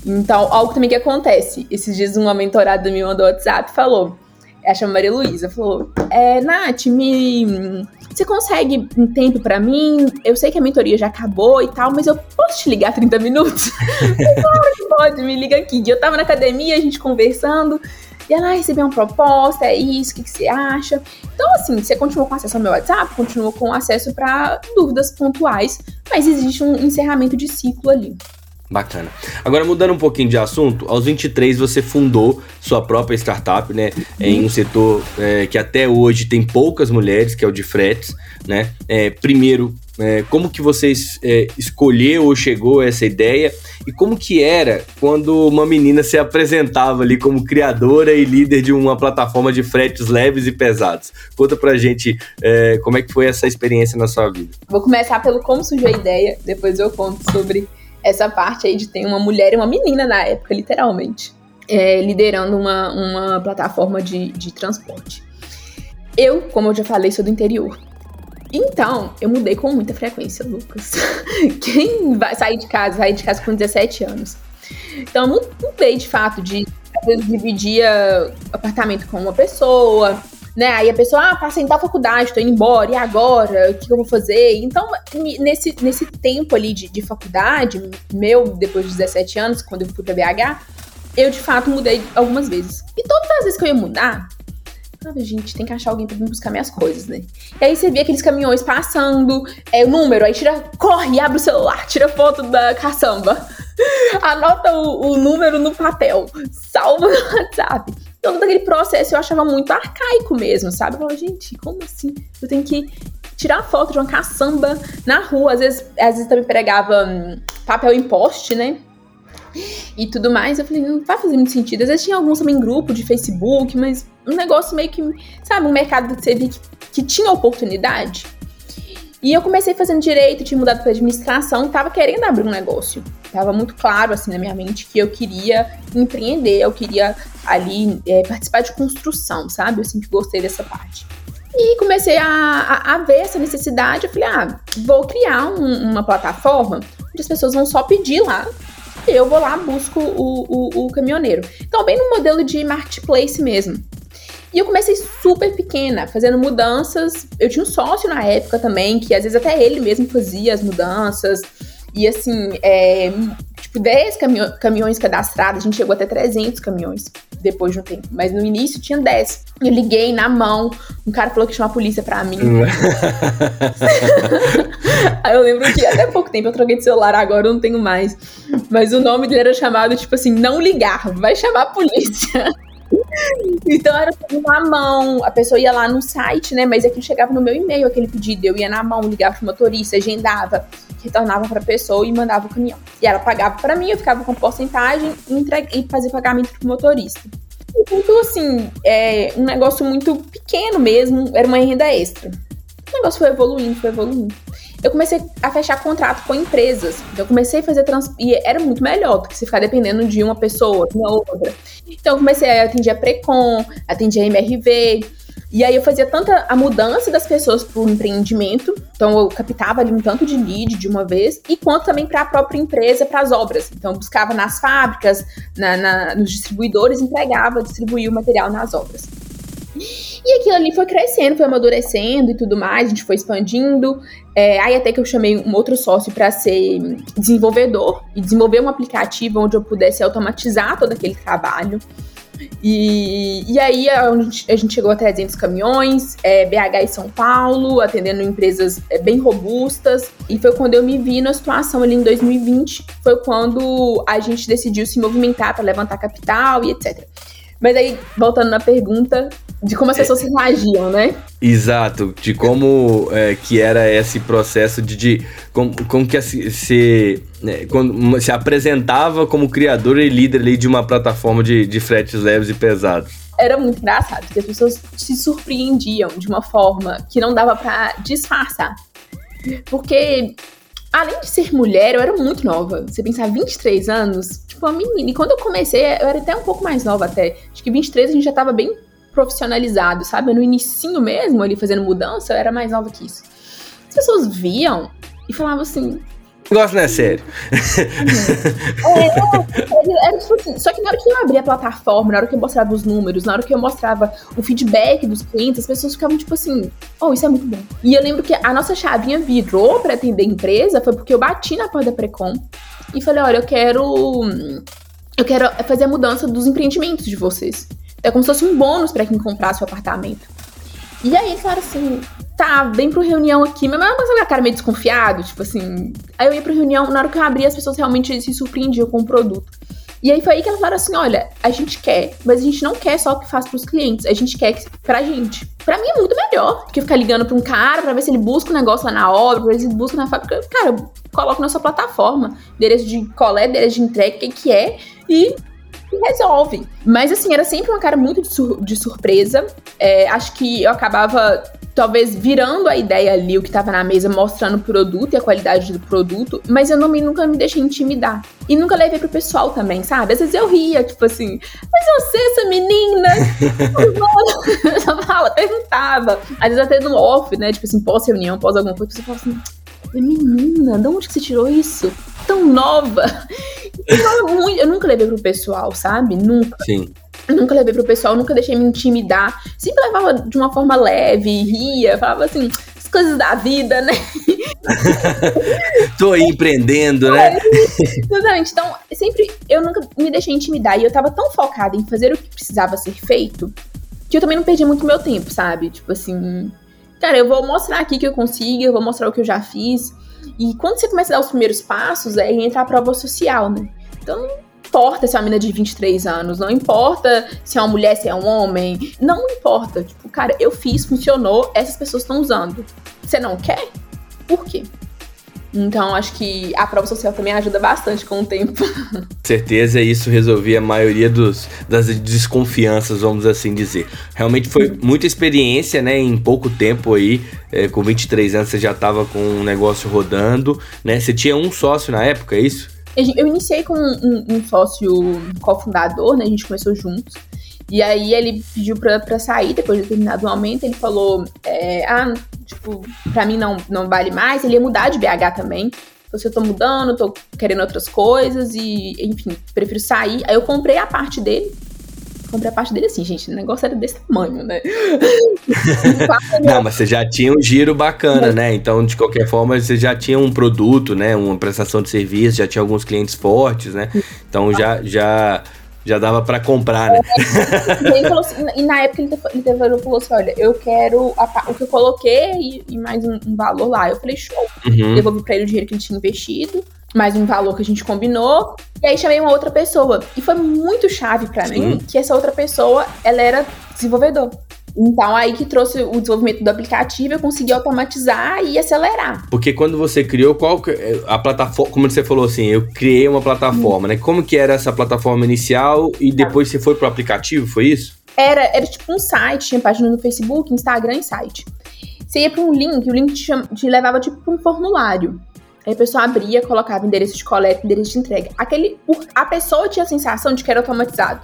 Speaker 3: Então, algo também que acontece. Esses dias uma mentorada me mandou WhatsApp e falou, ela chama Maria Luísa, falou, é, Nath, me... Você consegue um tempo para mim? Eu sei que a mentoria já acabou e tal, mas eu posso te ligar 30 minutos? *laughs* claro que pode, me liga aqui. Eu tava na academia, a gente conversando, e ela, recebi uma proposta, é isso, o que, que você acha? Então, assim, você continua com acesso ao meu WhatsApp, continua com acesso para dúvidas pontuais, mas existe um encerramento de ciclo ali.
Speaker 2: Bacana. Agora, mudando um pouquinho de assunto, aos 23 você fundou sua própria startup, né? Em um setor é, que até hoje tem poucas mulheres, que é o de fretes, né? É, primeiro, é, como que você é, escolheu ou chegou a essa ideia? E como que era quando uma menina se apresentava ali como criadora e líder de uma plataforma de fretes leves e pesados? Conta pra gente é, como é que foi essa experiência na sua vida.
Speaker 3: Vou começar pelo como surgiu a ideia, depois eu conto sobre essa parte aí de ter uma mulher e uma menina na época, literalmente, é, liderando uma, uma plataforma de, de transporte. Eu, como eu já falei, sou do interior. Então, eu mudei com muita frequência, Lucas. *laughs* Quem vai sair de casa, sair de casa com 17 anos. Então, eu mudei de fato de às vezes dividia apartamento com uma pessoa, né? Aí a pessoa, ah, passei em tal faculdade, tô indo embora, e agora? O que, eu vou fazer? Então, nesse, nesse tempo ali de, de faculdade, meu, depois de 17 anos, quando eu fui pra BH, eu de fato mudei algumas vezes. E todas as vezes que eu ia mudar, falava, gente, tem que achar alguém vir buscar minhas coisas, né? E aí você via aqueles caminhões passando, é o número, aí tira, corre, abre o celular, tira foto da caçamba, *laughs* anota o, o número no papel, salva no WhatsApp. Todo aquele processo eu achava muito arcaico mesmo, sabe? Eu falava, gente, como assim? Eu tenho que tirar foto de uma caçamba na rua. Às vezes, às vezes também pregava hum, papel em poste, né? E tudo mais. Eu falei, não vai fazer muito sentido. Às vezes tinha alguns também grupo de Facebook, mas um negócio meio que, sabe, um mercado que você via que, que tinha oportunidade. E eu comecei fazendo direito, tinha mudado para administração, tava querendo abrir um negócio. Tava muito claro assim na minha mente que eu queria empreender, eu queria ali é, participar de construção, sabe? Eu sempre gostei dessa parte. E comecei a, a, a, ver essa necessidade. Eu falei, ah, vou criar um, uma plataforma onde as pessoas vão só pedir lá. E eu vou lá, busco o, o, o caminhoneiro. Então, bem no modelo de marketplace mesmo. E eu comecei super pequena, fazendo mudanças. Eu tinha um sócio na época também, que às vezes até ele mesmo fazia as mudanças. E assim, é, tipo, 10 caminho caminhões cadastrados, a gente chegou até 300 caminhões depois de um tempo. Mas no início tinha 10. Eu liguei na mão, um cara falou que chama a polícia pra mim. Aí *laughs* eu lembro que até pouco tempo eu troquei de celular, agora eu não tenho mais. Mas o nome dele era chamado, tipo assim, não ligar, vai chamar a polícia. Então era tudo na mão. A pessoa ia lá no site, né? Mas aquilo chegava no meu e-mail, aquele pedido. Eu ia na mão, ligava pro motorista, agendava, retornava pra pessoa e mandava o caminhão. E ela pagava para mim, eu ficava com porcentagem e, e fazia pagamento pro motorista. Então, assim, é um negócio muito pequeno mesmo, era uma renda extra. O negócio foi evoluindo, foi evoluindo eu comecei a fechar contrato com empresas. Então, eu comecei a fazer trans... E era muito melhor do que se ficar dependendo de uma pessoa, de uma outra. Então, eu comecei a atender a Precon, atender a MRV. E aí eu fazia tanta a mudança das pessoas para o empreendimento, então eu captava ali um tanto de lead de uma vez, e quanto também para a própria empresa, para as obras. Então eu buscava nas fábricas, na, na, nos distribuidores, entregava, distribuía o material nas obras. E aquilo ali foi crescendo, foi amadurecendo e tudo mais, a gente foi expandindo. É, aí até que eu chamei um outro sócio para ser desenvolvedor e desenvolver um aplicativo onde eu pudesse automatizar todo aquele trabalho. E, e aí a gente, a gente chegou a 300 caminhões, é, BH e São Paulo, atendendo empresas é, bem robustas. E foi quando eu me vi na situação ali em 2020, foi quando a gente decidiu se movimentar para levantar capital e etc. Mas aí, voltando na pergunta, de como as pessoas é, reagiam, né?
Speaker 2: Exato, de como é, que era esse processo de, de como, como que se, né, quando se apresentava como criador e líder ali de uma plataforma de, de fretes leves e pesados.
Speaker 3: Era muito engraçado, porque as pessoas se surpreendiam de uma forma que não dava para disfarçar. Porque além de ser mulher, eu era muito nova. Você pensar 23 anos, tipo, uma menina. E quando eu comecei, eu era até um pouco mais nova até. Acho que 23 a gente já tava bem profissionalizado, sabe? No inicinho mesmo, ali fazendo mudança, eu era mais nova que isso. As pessoas viam e falavam assim,
Speaker 2: negócio não é sério.
Speaker 3: É, era tipo assim, só que na hora que eu abria a plataforma, na hora que eu mostrava os números, na hora que eu mostrava o feedback dos clientes, as pessoas ficavam tipo assim, oh, isso é muito bom. E eu lembro que a nossa chavinha virou para atender a empresa, foi porque eu bati na porta da Precon e falei, olha, eu quero eu quero fazer a mudança dos empreendimentos de vocês. É como se fosse um bônus para quem comprasse o apartamento. E aí eles falaram assim, tá, vem pro reunião aqui, mas não é cara meio desconfiado, tipo assim. Aí eu ia pro reunião, na hora que eu abri, as pessoas realmente se surpreendiam com o produto. E aí foi aí que elas falaram assim: olha, a gente quer, mas a gente não quer só o que faz pros clientes, a gente quer pra gente. Pra mim é muito melhor que ficar ligando pra um cara pra ver se ele busca um negócio lá na obra, pra ver se ele busca na fábrica. Cara, coloca na sua plataforma, endereço de coleta, endereço de entrega, o que, que é, e e resolve. Mas assim, era sempre uma cara muito de, sur de surpresa. É, acho que eu acabava talvez virando a ideia ali, o que estava na mesa, mostrando o produto e a qualidade do produto, mas eu não me, nunca me deixei intimidar. E nunca levei pro pessoal também, sabe? Às vezes eu ria, tipo assim, mas você, essa menina? eu *laughs* fala, perguntava. Às vezes até no off, né? Tipo assim, pós-reunião, pós alguma coisa, você fala assim, menina, de onde que você tirou isso? Tão nova. *laughs* Eu, eu nunca levei pro pessoal, sabe? Nunca.
Speaker 2: Sim.
Speaker 3: Nunca levei pro pessoal, nunca deixei me intimidar. Sempre levava de uma forma leve, ria, falava assim, as coisas da vida, né? *laughs*
Speaker 2: Tô aí empreendendo, né?
Speaker 3: Exatamente. Então, sempre eu nunca me deixei intimidar. E eu tava tão focada em fazer o que precisava ser feito que eu também não perdi muito meu tempo, sabe? Tipo assim, cara, eu vou mostrar aqui que eu consigo, eu vou mostrar o que eu já fiz. E quando você começa a dar os primeiros passos, é entrar a prova social, né? Então, importa se é uma menina de 23 anos, não importa se é uma mulher, se é um homem, não importa. Tipo, cara, eu fiz, funcionou, essas pessoas estão usando. Você não quer? Por quê? Então, acho que a prova social também ajuda bastante com o tempo. *laughs*
Speaker 2: Certeza, isso resolvia a maioria dos, das desconfianças, vamos assim dizer. Realmente foi muita experiência, né? Em pouco tempo aí, é, com 23 anos você já estava com um negócio rodando, né? Você tinha um sócio na época, é isso?
Speaker 3: Eu iniciei com um, um sócio cofundador, né? A gente começou juntos. E aí ele pediu pra, pra sair depois de determinado momento. Ele falou: é, Ah, tipo, pra mim não, não vale mais. Ele ia mudar de BH também. Se eu tô mudando, tô querendo outras coisas e, enfim, prefiro sair. Aí eu comprei a parte dele comprei a parte dele assim, gente. O negócio era desse tamanho, né? *laughs*
Speaker 2: Não, mas você já tinha um giro bacana, né? Então, de qualquer forma, você já tinha um produto, né? Uma prestação de serviço, já tinha alguns clientes fortes, né? Então já, já, já dava para comprar, né?
Speaker 3: É, e, assim, e, na época ele, ele, ele falou assim: olha, eu quero a, o que eu coloquei e, e mais um, um, valor lá. Eu falei, show. Uhum. Devolvi pra ele o dinheiro que ele tinha investido mais um valor que a gente combinou. E aí chamei uma outra pessoa. E foi muito chave para mim que essa outra pessoa, ela era desenvolvedor. Então, aí que trouxe o desenvolvimento do aplicativo, eu consegui automatizar e acelerar.
Speaker 2: Porque quando você criou, qual a plataforma, como você falou assim, eu criei uma plataforma, né? Como que era essa plataforma inicial e depois você foi pro aplicativo, foi isso?
Speaker 3: Era, era tipo um site, tinha página no Facebook, Instagram e site. Você ia para um link, o link te, te levava tipo para um formulário. Aí a pessoa abria, colocava endereço de coleta, endereço de entrega. Aquele, a pessoa tinha a sensação de que era automatizado.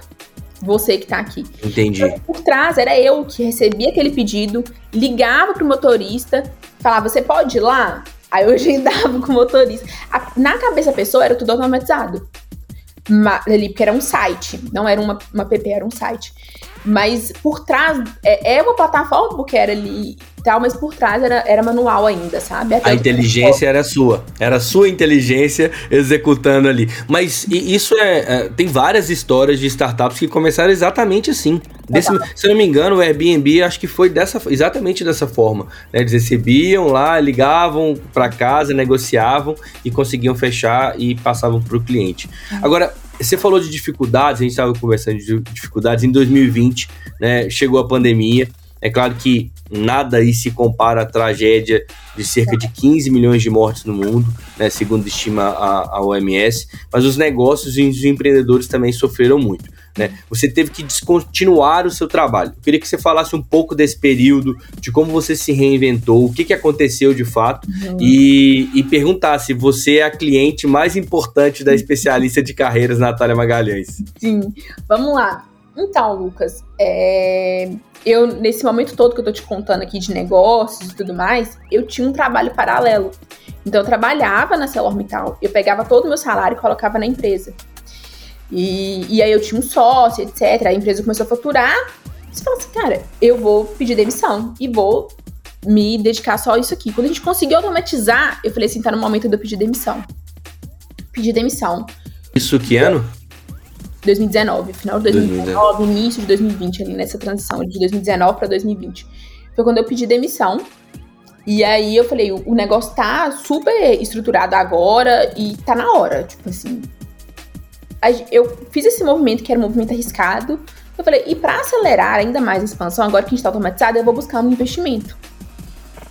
Speaker 3: Você que tá aqui.
Speaker 2: Entendi. Então,
Speaker 3: por trás, era eu que recebia aquele pedido, ligava pro motorista, falava, você pode ir lá? Aí eu *laughs* agendava com o motorista. A, na cabeça da pessoa era tudo automatizado. ali, porque era um site, não era uma, uma PP, era um site. Mas por trás, é, é uma plataforma, porque era ali tal, mas por trás era, era manual ainda, sabe?
Speaker 2: Até a inteligência era sua. Era a sua inteligência executando ali. Mas isso é, é, Tem várias histórias de startups que começaram exatamente assim. Desse, se eu não me engano, o Airbnb acho que foi dessa, exatamente dessa forma. Né? Eles recebiam lá, ligavam para casa, negociavam e conseguiam fechar e passavam para o cliente. Uhum. Agora, você falou de dificuldades, a gente estava conversando de dificuldades em 2020, né? Chegou a pandemia. É claro que nada aí se compara à tragédia de cerca de 15 milhões de mortes no mundo, né, segundo estima a, a OMS, mas os negócios e os empreendedores também sofreram muito. Né? Você teve que descontinuar o seu trabalho. Eu queria que você falasse um pouco desse período, de como você se reinventou, o que, que aconteceu de fato, uhum. e, e perguntar se você é a cliente mais importante da especialista de carreiras Natália Magalhães.
Speaker 3: Sim, vamos lá. Então, Lucas, é... eu, nesse momento todo que eu tô te contando aqui de negócios e tudo mais, eu tinha um trabalho paralelo. Então, eu trabalhava na Celormital, eu pegava todo o meu salário e colocava na empresa. E, e aí eu tinha um sócio, etc. A empresa começou a faturar. Você fala assim, cara, eu vou pedir demissão e vou me dedicar só a isso aqui. Quando a gente conseguiu automatizar, eu falei assim, tá no momento de eu pedir demissão. Pedir demissão.
Speaker 2: Isso que ano?
Speaker 3: 2019, final de 2019, 2019. início de 2020, ali nessa transição de 2019 para 2020. foi quando eu pedi demissão. E aí eu falei, o negócio tá super estruturado agora e tá na hora, tipo assim. Eu fiz esse movimento que era um movimento arriscado. Eu falei, e para acelerar ainda mais a expansão, agora que a gente tá automatizado, eu vou buscar um investimento.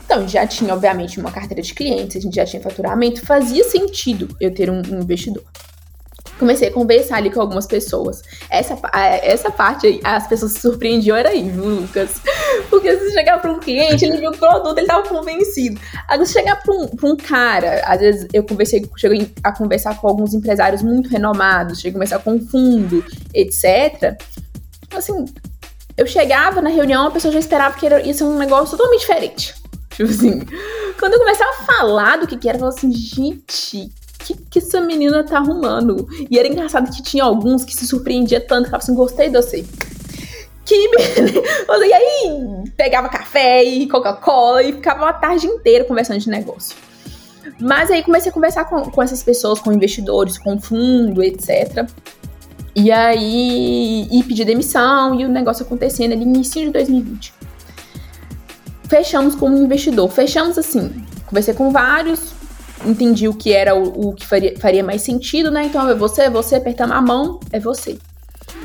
Speaker 3: Então, já tinha, obviamente, uma carteira de clientes, a gente já tinha faturamento, fazia sentido eu ter um, um investidor comecei a conversar ali com algumas pessoas. Essa, essa parte aí, as pessoas se surpreendiam, era aí, Lucas? *laughs* Porque se chegar para um cliente, ele viu o produto, ele tava convencido. Agora, se chegar para um, um cara, às vezes eu conversei, cheguei a conversar com alguns empresários muito renomados, cheguei a conversar com fundo, etc. Assim, eu chegava na reunião, a pessoa já esperava que ia ser um negócio totalmente diferente. *laughs* Tipo assim, quando eu começava a falar do que, que era, eu falava assim, gente, que, que essa menina tá arrumando? E era engraçado que tinha alguns que se surpreendia tanto, que falavam assim, gostei de você. Que beleza! *laughs* E aí pegava café e Coca-Cola e ficava uma tarde inteira conversando de negócio. Mas aí comecei a conversar com, com essas pessoas, com investidores, com fundo, etc. E aí, e pedi demissão e o negócio acontecendo ali no início de 2020. Fechamos como investidor. Fechamos assim, conversei com vários, entendi o que era o, o que faria, faria, mais sentido, né? Então é você, é você, apertando a mão, é você.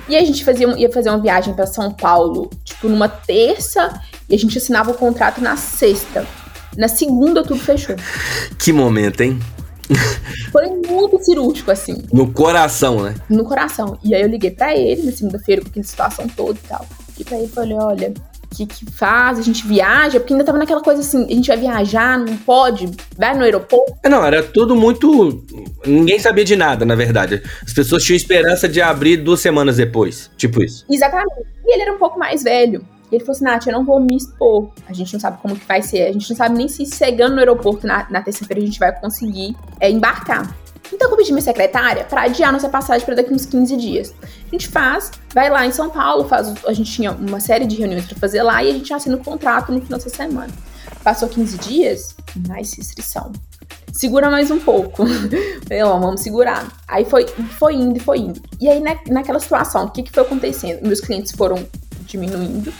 Speaker 3: E a gente fazia, ia fazer uma viagem para São Paulo, tipo, numa terça, e a gente assinava o contrato na sexta. Na segunda, tudo fechou.
Speaker 2: Que momento, hein?
Speaker 3: Foi muito cirúrgico, assim.
Speaker 2: No coração, né?
Speaker 3: No coração. E aí eu liguei para ele na segunda-feira, com aquela situação toda e tal. E pra ele falei, olha, que, que faz, a gente viaja, porque ainda tava naquela coisa assim, a gente vai viajar, não pode, vai no aeroporto.
Speaker 2: É, não, era tudo muito. Ninguém sabia de nada, na verdade. As pessoas tinham esperança de abrir duas semanas depois. Tipo isso.
Speaker 3: Exatamente. E ele era um pouco mais velho. E ele falou assim, Nath, eu não vou me expor. A gente não sabe como que vai ser. A gente não sabe nem se chegando no aeroporto na, na terça-feira a gente vai conseguir é, embarcar. Então eu pedi minha secretária para adiar nossa passagem para daqui uns 15 dias. A gente faz, vai lá em São Paulo, faz, a gente tinha uma série de reuniões para fazer lá e a gente assina o contrato no final dessa semana. Passou 15 dias, mais restrição. Segura mais um pouco. *laughs* Não, vamos segurar. Aí foi, foi indo e foi indo. E aí, na, naquela situação, o que, que foi acontecendo? Meus clientes foram diminuindo.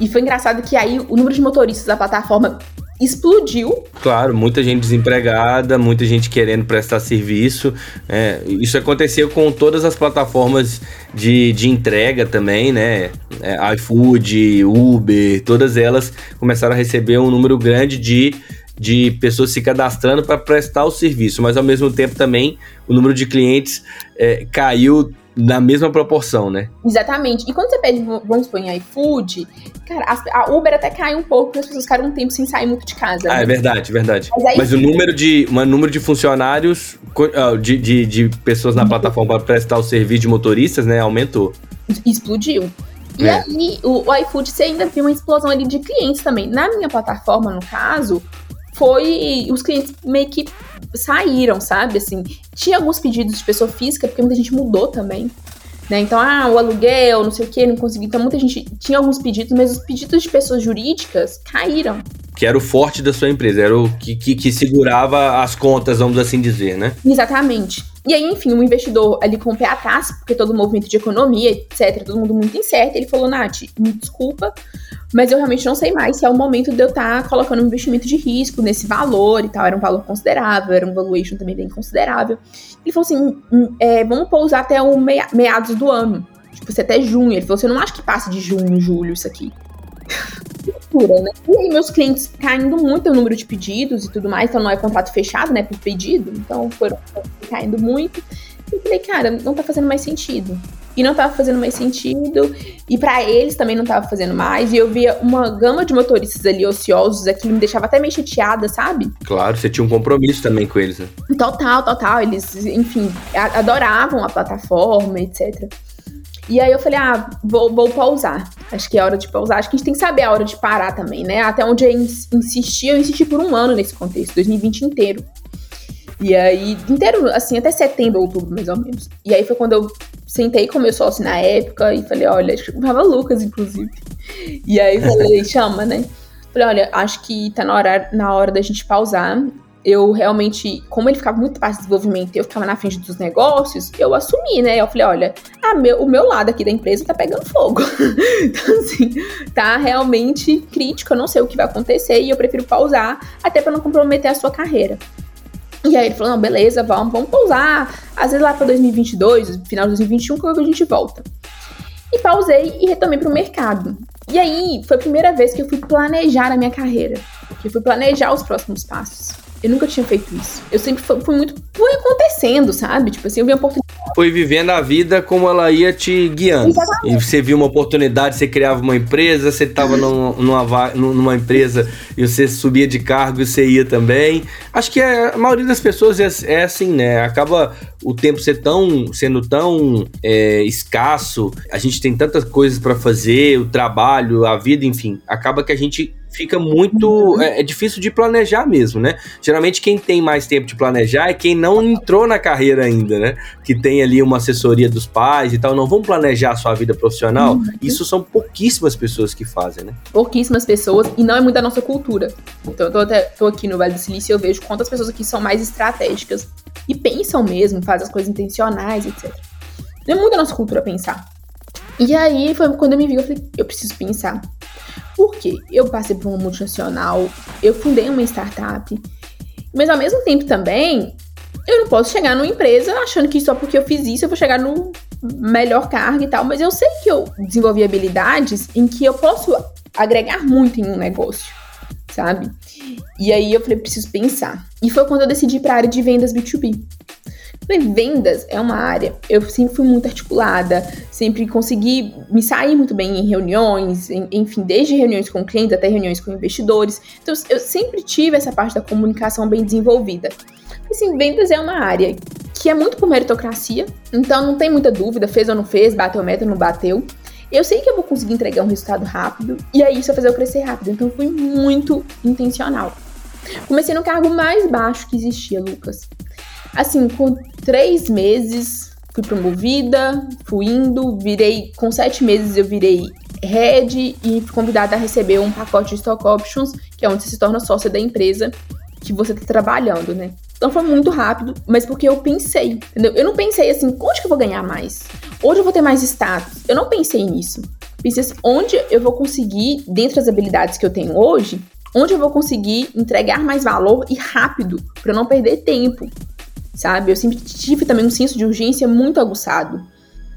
Speaker 3: E foi engraçado que aí o número de motoristas da plataforma explodiu.
Speaker 2: Claro, muita gente desempregada, muita gente querendo prestar serviço. É, isso aconteceu com todas as plataformas de, de entrega também, né? É, iFood, Uber, todas elas começaram a receber um número grande de de pessoas se cadastrando para prestar o serviço, mas ao mesmo tempo também o número de clientes é, caiu na mesma proporção, né?
Speaker 3: Exatamente. E quando você pede, vamos supor, em iFood, cara, a Uber até cai um pouco, porque as pessoas ficaram um tempo sem sair muito de casa.
Speaker 2: Ah, né? é verdade, verdade. Mas, aí, Mas o número de, o número de funcionários, ah, de, de, de pessoas na plataforma para prestar o serviço de motoristas, né, aumentou.
Speaker 3: Explodiu. E é. aí, o, o iFood, você ainda viu uma explosão ali de clientes também. Na minha plataforma, no caso, foi. Os clientes meio que saíram, sabe? Assim, tinha alguns pedidos de pessoa física, porque muita gente mudou também. Né? Então, ah, o aluguel, não sei o que, não consegui. Então, muita gente tinha alguns pedidos, mas os pedidos de pessoas jurídicas caíram.
Speaker 2: Que era o forte da sua empresa, era o que, que, que segurava as contas, vamos assim dizer, né?
Speaker 3: Exatamente. E aí, enfim, um investidor ali com o pé atrás, porque todo o movimento de economia, etc., todo mundo muito incerto, ele falou, Nath, me desculpa, mas eu realmente não sei mais se é o momento de eu estar tá colocando um investimento de risco nesse valor e tal. Era um valor considerável, era um valuation também bem considerável. Ele falou assim: hum, é, vamos pousar até o meados do ano. Tipo, até junho. Ele falou assim: não acho que passe de junho, julho, isso aqui. Loucura, né? E aí, meus clientes caindo muito o número de pedidos e tudo mais, então não é contrato fechado, né, por pedido, então foram caindo muito. E eu falei, cara, não tá fazendo mais sentido e não estava fazendo mais sentido, e para eles também não estava fazendo mais, e eu via uma gama de motoristas ali ociosos, aquilo me deixava até meio chateada, sabe?
Speaker 2: Claro, você tinha um compromisso também com eles, né?
Speaker 3: Total, total, eles, enfim, adoravam a plataforma, etc. E aí eu falei, ah, vou, vou pausar. Acho que é hora de pausar. Acho que a gente tem que saber a hora de parar também, né? Até onde eu insisti, eu insisti por um ano nesse contexto, 2020 inteiro. E aí, inteiro, assim, até setembro, outubro, mais ou menos. E aí foi quando eu sentei com meu sócio na época e falei, olha, chamava Lucas, inclusive. E aí falei, *laughs* chama, né? Falei, olha, acho que tá na hora, na hora da gente pausar. Eu realmente, como ele ficava muito parte do desenvolvimento eu ficava na frente dos negócios, eu assumi, né? Eu falei, olha, meu, o meu lado aqui da empresa tá pegando fogo. *laughs* então, assim, tá realmente crítico, eu não sei o que vai acontecer e eu prefiro pausar até para não comprometer a sua carreira. E aí ele falou, não, beleza, vamos, vamos pausar. Às vezes lá para 2022, final de 2021, quando a gente volta. E pausei e retomei pro mercado. E aí foi a primeira vez que eu fui planejar a minha carreira. Que eu fui planejar os próximos passos. Eu nunca tinha feito isso. Eu sempre fui, fui muito. Fui acontecendo, sabe? Tipo assim, eu vi uma oportunidade.
Speaker 2: Foi vivendo a vida como ela ia te guiando. Exatamente. E você viu uma oportunidade, você criava uma empresa, você estava numa, numa, empresa e você subia de cargo e você ia também. Acho que a maioria das pessoas é, é assim, né? Acaba o tempo ser tão, sendo tão é, escasso, a gente tem tantas coisas para fazer, o trabalho, a vida, enfim, acaba que a gente fica muito. Uhum. É, é, difícil de planejar mesmo, né? Geralmente quem tem mais tempo de planejar é quem não entrou na carreira ainda, né? Que tem ali uma assessoria dos pais e tal. Não vão planejar a sua vida profissional. Uhum. Isso são pouquíssimas pessoas que fazem, né?
Speaker 3: Pouquíssimas pessoas e não é muito da nossa cultura. Então eu tô, até, tô aqui no Vale do Silício e eu vejo quantas pessoas aqui são mais estratégicas e pensam mesmo, fazem as coisas intencionais, etc. Não é muito da nossa cultura pensar. E aí foi quando eu me vi, eu falei, eu preciso pensar. Por quê? Eu passei por uma multinacional, eu fundei uma startup, mas ao mesmo tempo também, eu não posso chegar numa empresa achando que só porque eu fiz isso eu vou chegar no melhor cargo e tal, mas eu sei que eu desenvolvi habilidades em que eu posso agregar muito em um negócio, sabe? E aí eu falei, preciso pensar. E foi quando eu decidi para a área de vendas B2B. Vendas é uma área, eu sempre fui muito articulada, sempre consegui me sair muito bem em reuniões, em, enfim, desde reuniões com clientes até reuniões com investidores. Então, eu sempre tive essa parte da comunicação bem desenvolvida. Assim, vendas é uma área que é muito por meritocracia, então não tem muita dúvida, fez ou não fez, bateu meta ou não bateu. Eu sei que eu vou conseguir entregar um resultado rápido, e aí isso vai fazer eu crescer rápido. Então, fui muito intencional. Comecei no cargo mais baixo que existia, Lucas. Assim, com três meses fui promovida, fui indo, virei. Com sete meses eu virei head e fui convidada a receber um pacote de stock options, que é onde você se torna sócia da empresa que você está trabalhando, né? Então foi muito rápido, mas porque eu pensei, entendeu? Eu não pensei assim, onde que eu vou ganhar mais? Onde eu vou ter mais status? Eu não pensei nisso. Pensei assim, onde eu vou conseguir, dentro das habilidades que eu tenho hoje, onde eu vou conseguir entregar mais valor e rápido, para não perder tempo sabe? Eu sempre tive também um senso de urgência muito aguçado.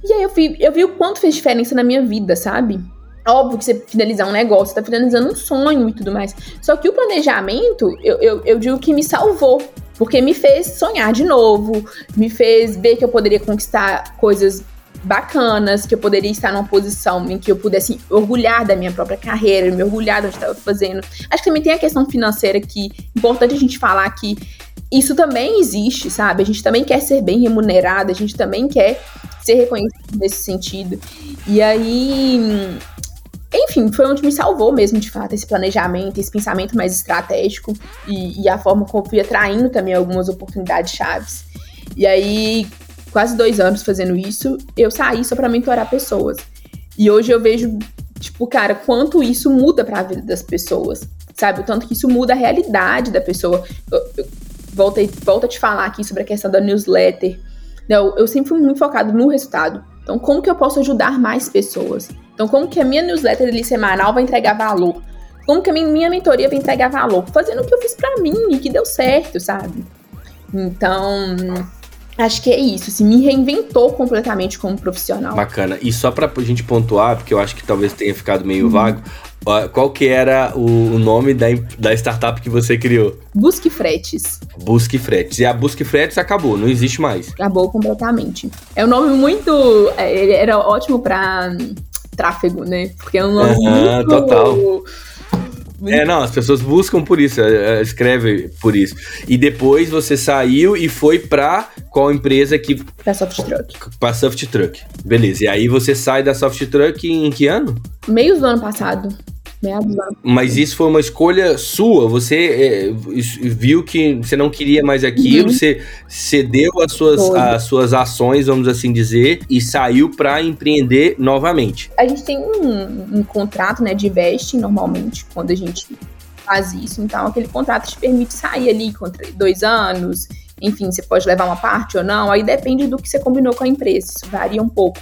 Speaker 3: E aí eu vi, eu vi o quanto fez diferença na minha vida, sabe? Óbvio que você finalizar um negócio, você tá finalizando um sonho e tudo mais. Só que o planejamento, eu, eu, eu digo que me salvou. Porque me fez sonhar de novo, me fez ver que eu poderia conquistar coisas bacanas, que eu poderia estar numa posição em que eu pudesse orgulhar da minha própria carreira, me orgulhar do que estava fazendo. Acho que também tem a questão financeira que é importante a gente falar que isso também existe, sabe? A gente também quer ser bem remunerado, a gente também quer ser reconhecido nesse sentido. E aí, enfim, foi onde me salvou mesmo, de fato, esse planejamento, esse pensamento mais estratégico e, e a forma como eu fui atraindo também algumas oportunidades chaves. E aí, quase dois anos fazendo isso, eu saí só para mentorar pessoas. E hoje eu vejo, tipo, cara, quanto isso muda para a vida das pessoas, sabe? O tanto que isso muda a realidade da pessoa. Eu, eu, volta, volta a te falar aqui sobre a questão da newsletter. Eu, sempre fui muito focado no resultado. Então, como que eu posso ajudar mais pessoas? Então, como que a minha newsletter ali semanal vai entregar valor? Como que a minha, minha mentoria vai entregar valor? Fazendo o que eu fiz para mim e que deu certo, sabe? Então, acho que é isso. Assim, me reinventou completamente como profissional.
Speaker 2: Bacana. E só pra gente pontuar, porque eu acho que talvez tenha ficado meio uhum. vago, qual que era o nome da, da startup que você criou?
Speaker 3: Busque Fretes.
Speaker 2: Busque Fretes. E a Busque Fretes acabou, não existe mais.
Speaker 3: Acabou completamente. É um nome muito... É, ele era ótimo pra tráfego, né? Porque é um nome uhum, muito...
Speaker 2: Total é, não, as pessoas buscam por isso, é, é, escreve por isso. E depois você saiu e foi pra qual empresa que.
Speaker 3: Pra Soft Truck.
Speaker 2: Pra Soft Truck. Beleza. E aí você sai da Soft Truck em que ano?
Speaker 3: Meio do ano passado.
Speaker 2: Mas isso foi uma escolha sua. Você é, viu que você não queria mais aquilo, uhum. você cedeu as suas, as suas ações, vamos assim dizer, e saiu para empreender novamente.
Speaker 3: A gente tem um, um contrato né, de vesting normalmente, quando a gente faz isso. Então, aquele contrato te permite sair ali com dois anos, enfim, você pode levar uma parte ou não, aí depende do que você combinou com a empresa, isso varia um pouco.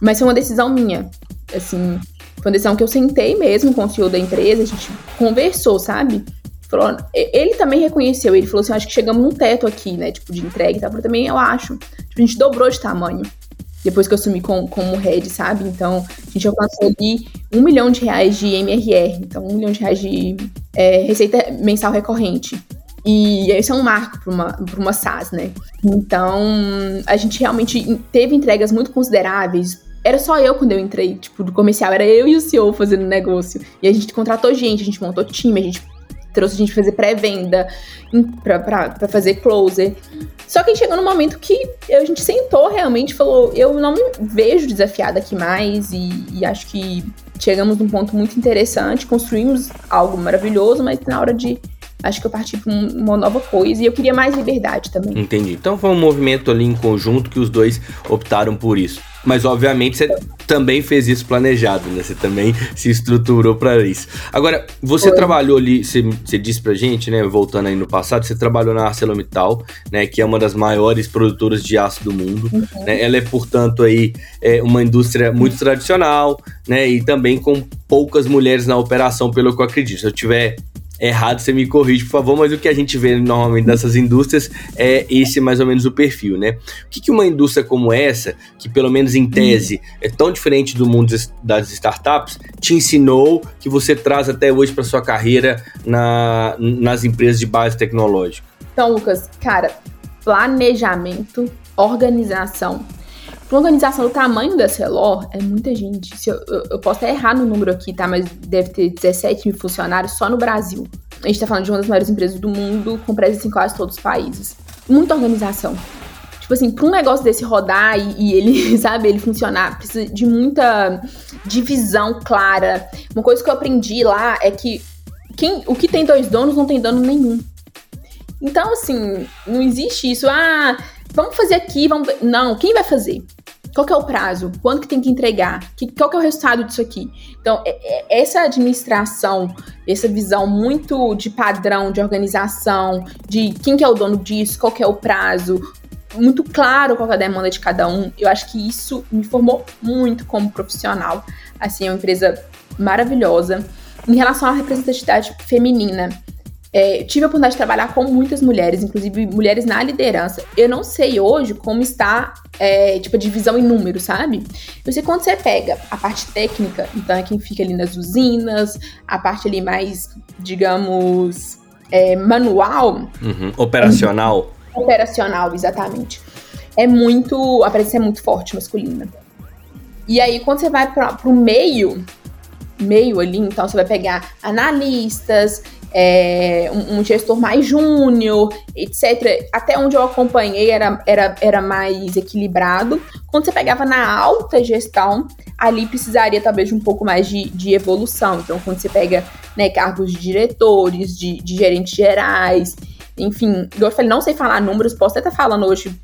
Speaker 3: Mas foi uma decisão minha, assim, foi uma decisão que eu sentei mesmo com o CEO da empresa, a gente conversou, sabe? Falou, ele também reconheceu, ele falou assim, acho que chegamos num teto aqui, né, tipo, de entrega e tal, eu também eu acho. Tipo, a gente dobrou de tamanho depois que eu assumi com, como head, sabe? Então, a gente alcançou ali um milhão de reais de MRR, então um milhão de reais de é, receita mensal recorrente. E isso é um marco para uma, uma SaaS, né? Então, a gente realmente teve entregas muito consideráveis. Era só eu quando eu entrei, tipo, do comercial, era eu e o CEO fazendo negócio. E a gente contratou gente, a gente montou time, a gente trouxe a gente fazer pré-venda, para fazer closer. Só que chegou no momento que a gente sentou realmente falou: eu não me vejo desafiada aqui mais, e, e acho que chegamos num ponto muito interessante, construímos algo maravilhoso, mas na hora de acho que eu parti para uma nova coisa e eu queria mais liberdade também.
Speaker 2: Entendi. Então foi um movimento ali em conjunto que os dois optaram por isso. Mas obviamente você também fez isso planejado, né? Você também se estruturou para isso. Agora, você foi. trabalhou ali, você, você disse pra gente, né, voltando aí no passado, você trabalhou na ArcelorMittal, né, que é uma das maiores produtoras de aço do mundo, uhum. né? Ela é, portanto, aí é uma indústria muito tradicional, né, e também com poucas mulheres na operação, pelo que eu acredito. Se eu tiver errado, você me corrige, por favor, mas o que a gente vê normalmente nessas indústrias é esse mais ou menos o perfil, né? O que, que uma indústria como essa, que pelo menos em tese é tão diferente do mundo das startups, te ensinou que você traz até hoje para sua carreira na, nas empresas de base tecnológica?
Speaker 3: Então, Lucas, cara, planejamento, organização uma organização do tamanho da Celor, é muita gente. Eu, eu, eu, posso até errar no número aqui, tá? Mas deve ter 17 mil funcionários só no Brasil. A gente tá falando de uma das maiores empresas do mundo, com presença em quase todos os países. Muita organização. Tipo assim, para um negócio desse rodar e, e, ele, *laughs* sabe, ele funcionar, precisa de muita divisão clara. Uma coisa que eu aprendi lá é que quem, o que tem dois donos não tem dono nenhum. Então, assim, não existe isso. Ah, vamos fazer aqui, vamos. Não, quem vai fazer? Qual que é o prazo? Quando que tem que entregar? Que, qual que é o resultado disso aqui? Então, é, é, essa administração, essa visão muito de padrão, de organização, de quem que é o dono disso, qual que é o prazo, muito claro qual é a demanda de cada um. Eu acho que isso me formou muito como profissional. Assim, é uma empresa maravilhosa. Em relação à representatividade feminina, é, tive a oportunidade de trabalhar com muitas mulheres, inclusive mulheres na liderança. Eu não sei hoje como está, é, tipo, a divisão em números, sabe? Eu sei quando você pega a parte técnica, então é quem fica ali nas usinas, a parte ali mais, digamos, é, manual.
Speaker 2: Uhum. Operacional.
Speaker 3: Operacional, exatamente. É muito. A presença é muito forte masculina. E aí, quando você vai para o meio, meio ali, então você vai pegar analistas, é, um, um, gestor mais júnior, etc. Até onde eu acompanhei era, era, era mais equilibrado. Quando você pegava na alta gestão, ali precisaria talvez de um pouco mais de, de evolução. Então, quando você pega né, cargos de diretores, de, de gerentes gerais, enfim, eu falei, não sei falar números, posso até estar falando hoje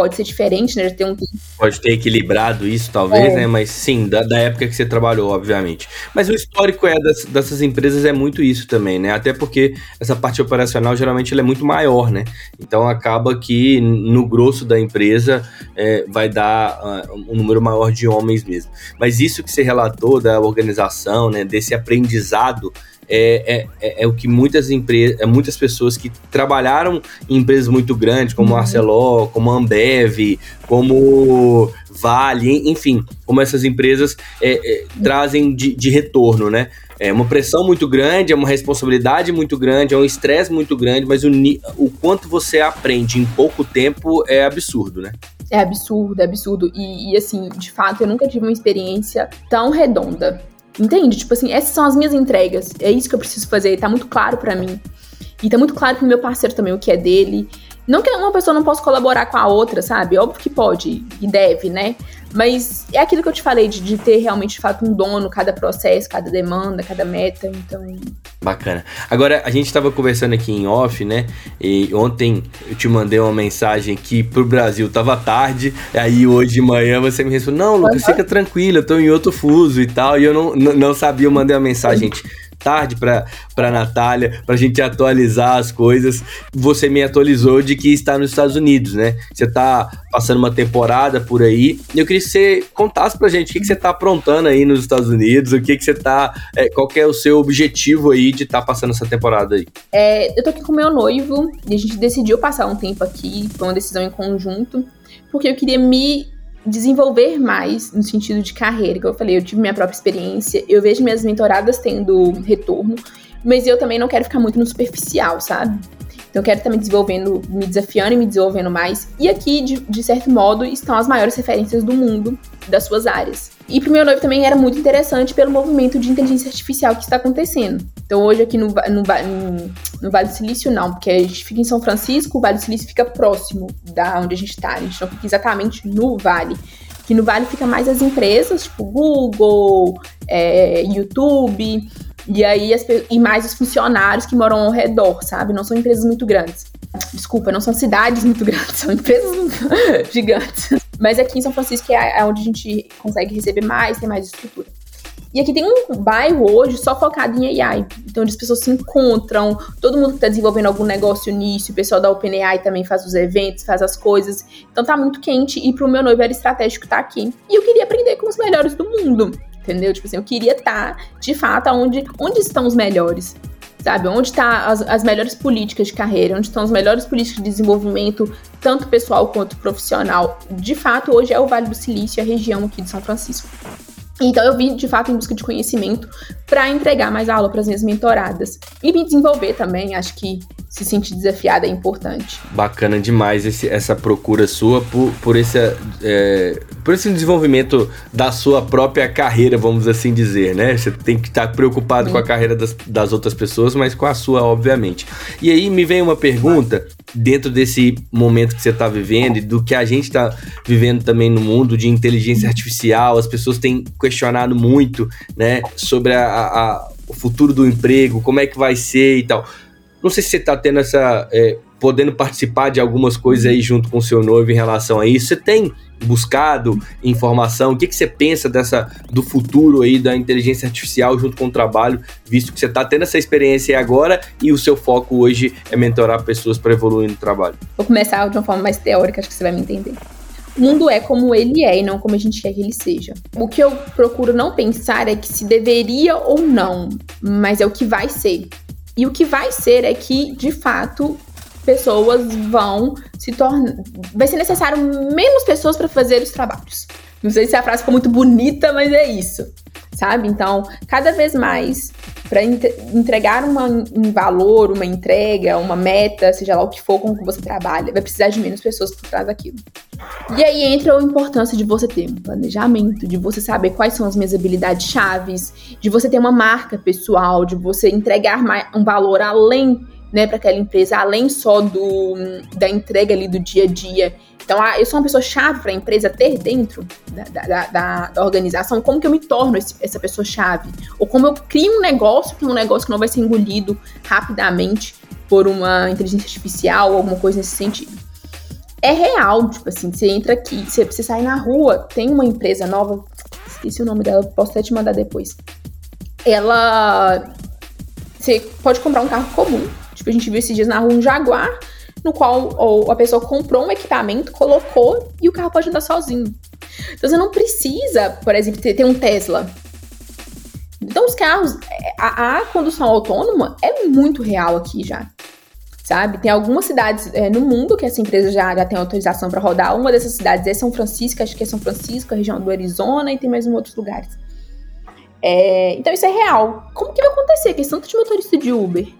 Speaker 3: pode ser diferente, né? Ter um...
Speaker 2: Pode ter equilibrado isso, talvez, é. né? Mas sim, da, da, época que você trabalhou, obviamente. Mas o histórico é das, dessas empresas é muito isso também, né? Até porque essa parte operacional geralmente é muito maior, né? Então acaba que no grosso da empresa é, vai dar uh, um número maior de homens mesmo. Mas isso que você relatou da organização, né? Desse aprendizado é, é, é, o que muitas empresas, é, muitas pessoas que trabalharam em empresas muito grandes, como uhum. Arcelor, como Ambev, como Vale, enfim, como essas empresas é, é, trazem de, de retorno, né? É uma pressão muito grande, é uma responsabilidade muito grande, é um estresse muito grande, mas o, o quanto você aprende em pouco tempo é absurdo, né?
Speaker 3: É absurdo, é absurdo. E, e, assim, de fato, eu nunca tive uma experiência tão redonda. Entende? Tipo assim, essas são as minhas entregas. É isso que eu preciso fazer. Tá muito claro para mim. E tá muito claro pro meu parceiro também o que é dele. Não que uma pessoa não possa colaborar com a outra, sabe? Óbvio que pode e deve, né? Mas é aquilo que eu te falei, de, de, ter realmente, de fato, um dono, cada processo, cada demanda, cada meta, então...
Speaker 2: Bacana. Agora, a gente estava conversando aqui em off, né? E ontem eu te mandei uma mensagem que pro Brasil tava tarde, aí hoje de manhã você me respondeu, não, Lucas, uhum. fica tranquilo, eu tô em outro fuso e tal, e eu não, não sabia, eu mandei uma mensagem, gente tarde para para Natália, para a gente atualizar as coisas. Você me atualizou de que está nos Estados Unidos, né? Você está passando uma temporada por aí. Eu queria que você contasse pra gente o que, que você está aprontando aí nos Estados Unidos, o que, que você tá. É, qual que é o seu objetivo aí de estar tá passando essa temporada aí?
Speaker 3: É, eu tô aqui com meu noivo e a gente decidiu passar um tempo aqui, foi uma decisão em conjunto, porque eu queria me desenvolver mais no sentido de carreira. Como eu falei, eu tive minha própria experiência, eu vejo minhas mentoradas tendo retorno, mas eu também não quero ficar muito no superficial, sabe? Então eu quero estar me desenvolvendo, me desafiando e me desenvolvendo mais. E aqui, de, de certo modo, estão as maiores referências do mundo das suas áreas. E pro meu noivo também era muito interessante pelo movimento de inteligência artificial que está acontecendo. Então hoje aqui no, no, no, no Vale do Silício não, porque a gente fica em São Francisco, o Vale do Silício fica próximo da onde a gente está. A gente não fica exatamente no Vale. Que no Vale fica mais as empresas, tipo Google, é, YouTube, e aí as, e mais os funcionários que moram ao redor, sabe? Não são empresas muito grandes. Desculpa, não são cidades muito grandes, *laughs* são empresas *laughs* gigantes. Mas aqui em São Francisco é, é onde a gente consegue receber mais, tem mais estrutura. E aqui tem um bairro hoje só focado em AI, então onde as pessoas se encontram, todo mundo que está desenvolvendo algum negócio nisso, o pessoal da OpenAI também faz os eventos, faz as coisas. Então tá muito quente e pro meu noivo era estratégico estar tá aqui. E eu queria aprender com os melhores do mundo, entendeu? Tipo assim, eu queria estar, tá, de fato, onde, onde estão os melhores sabe? Onde estão tá as, as, melhores políticas de carreira, onde estão as melhores políticas de desenvolvimento, tanto pessoal quanto profissional. De fato, hoje é o Vale do Silício, a região aqui de São Francisco. Então eu vim de fato em busca de conhecimento para entregar mais aula para as minhas mentoradas e me desenvolver também. Acho que se sentir desafiada é importante.
Speaker 2: Bacana demais esse, essa procura sua por, por, esse, é, por esse desenvolvimento da sua própria carreira, vamos assim dizer, né? Você tem que estar preocupado Sim. com a carreira das, das outras pessoas, mas com a sua, obviamente. E aí me vem uma pergunta dentro desse momento que você está vivendo e do que a gente está vivendo também no mundo de inteligência artificial, as pessoas têm questionado muito, né, sobre a, a, o futuro do emprego, como é que vai ser e tal. Não sei se você está tendo essa. É, podendo participar de algumas coisas aí junto com o seu noivo em relação a isso. Você tem buscado informação? O que, que você pensa dessa do futuro aí da inteligência artificial junto com o trabalho, visto que você está tendo essa experiência aí agora e o seu foco hoje é mentorar pessoas para evoluir no trabalho?
Speaker 3: Vou começar de uma forma mais teórica, acho que você vai me entender. Mundo é como ele é e não como a gente quer que ele seja. O que eu procuro não pensar é que se deveria ou não, mas é o que vai ser. E o que vai ser é que, de fato, pessoas vão se tornar. Vai ser necessário menos pessoas para fazer os trabalhos. Não sei se a frase ficou muito bonita, mas é isso. Sabe? Então, cada vez mais, para entregar uma, um valor, uma entrega, uma meta, seja lá o que for com que você trabalha, vai precisar de menos pessoas por trás daquilo. E aí entra a importância de você ter um planejamento, de você saber quais são as minhas habilidades chaves, de você ter uma marca pessoal, de você entregar um valor além né, para aquela empresa, além só do, da entrega ali do dia a dia. Então, ah, eu sou uma pessoa chave para a empresa ter dentro da, da, da, da, organização. Como que eu me torno esse, essa pessoa chave? Ou como eu crio um negócio que é um negócio que não vai ser engolido rapidamente por uma inteligência artificial ou alguma coisa nesse sentido. É real, tipo assim, você entra aqui, você, você sai na rua, tem uma empresa nova, esqueci o nome dela, posso até te mandar depois. Ela. Você pode comprar um carro comum, Tipo, a gente viu esses dias na rua um Jaguar, no qual a pessoa comprou um equipamento, colocou e o carro pode andar sozinho. Então você não precisa, por exemplo, ter, ter um Tesla. Então os carros, a, a, condução autônoma é muito real aqui já. Sabe? Tem algumas cidades é, no mundo que essa empresa já, já tem autorização para rodar. Uma dessas cidades é São Francisco, acho que é São Francisco, a região do Arizona, e tem mais em outros lugares. É, então isso é real. Como que vai acontecer? A questão de motorista de Uber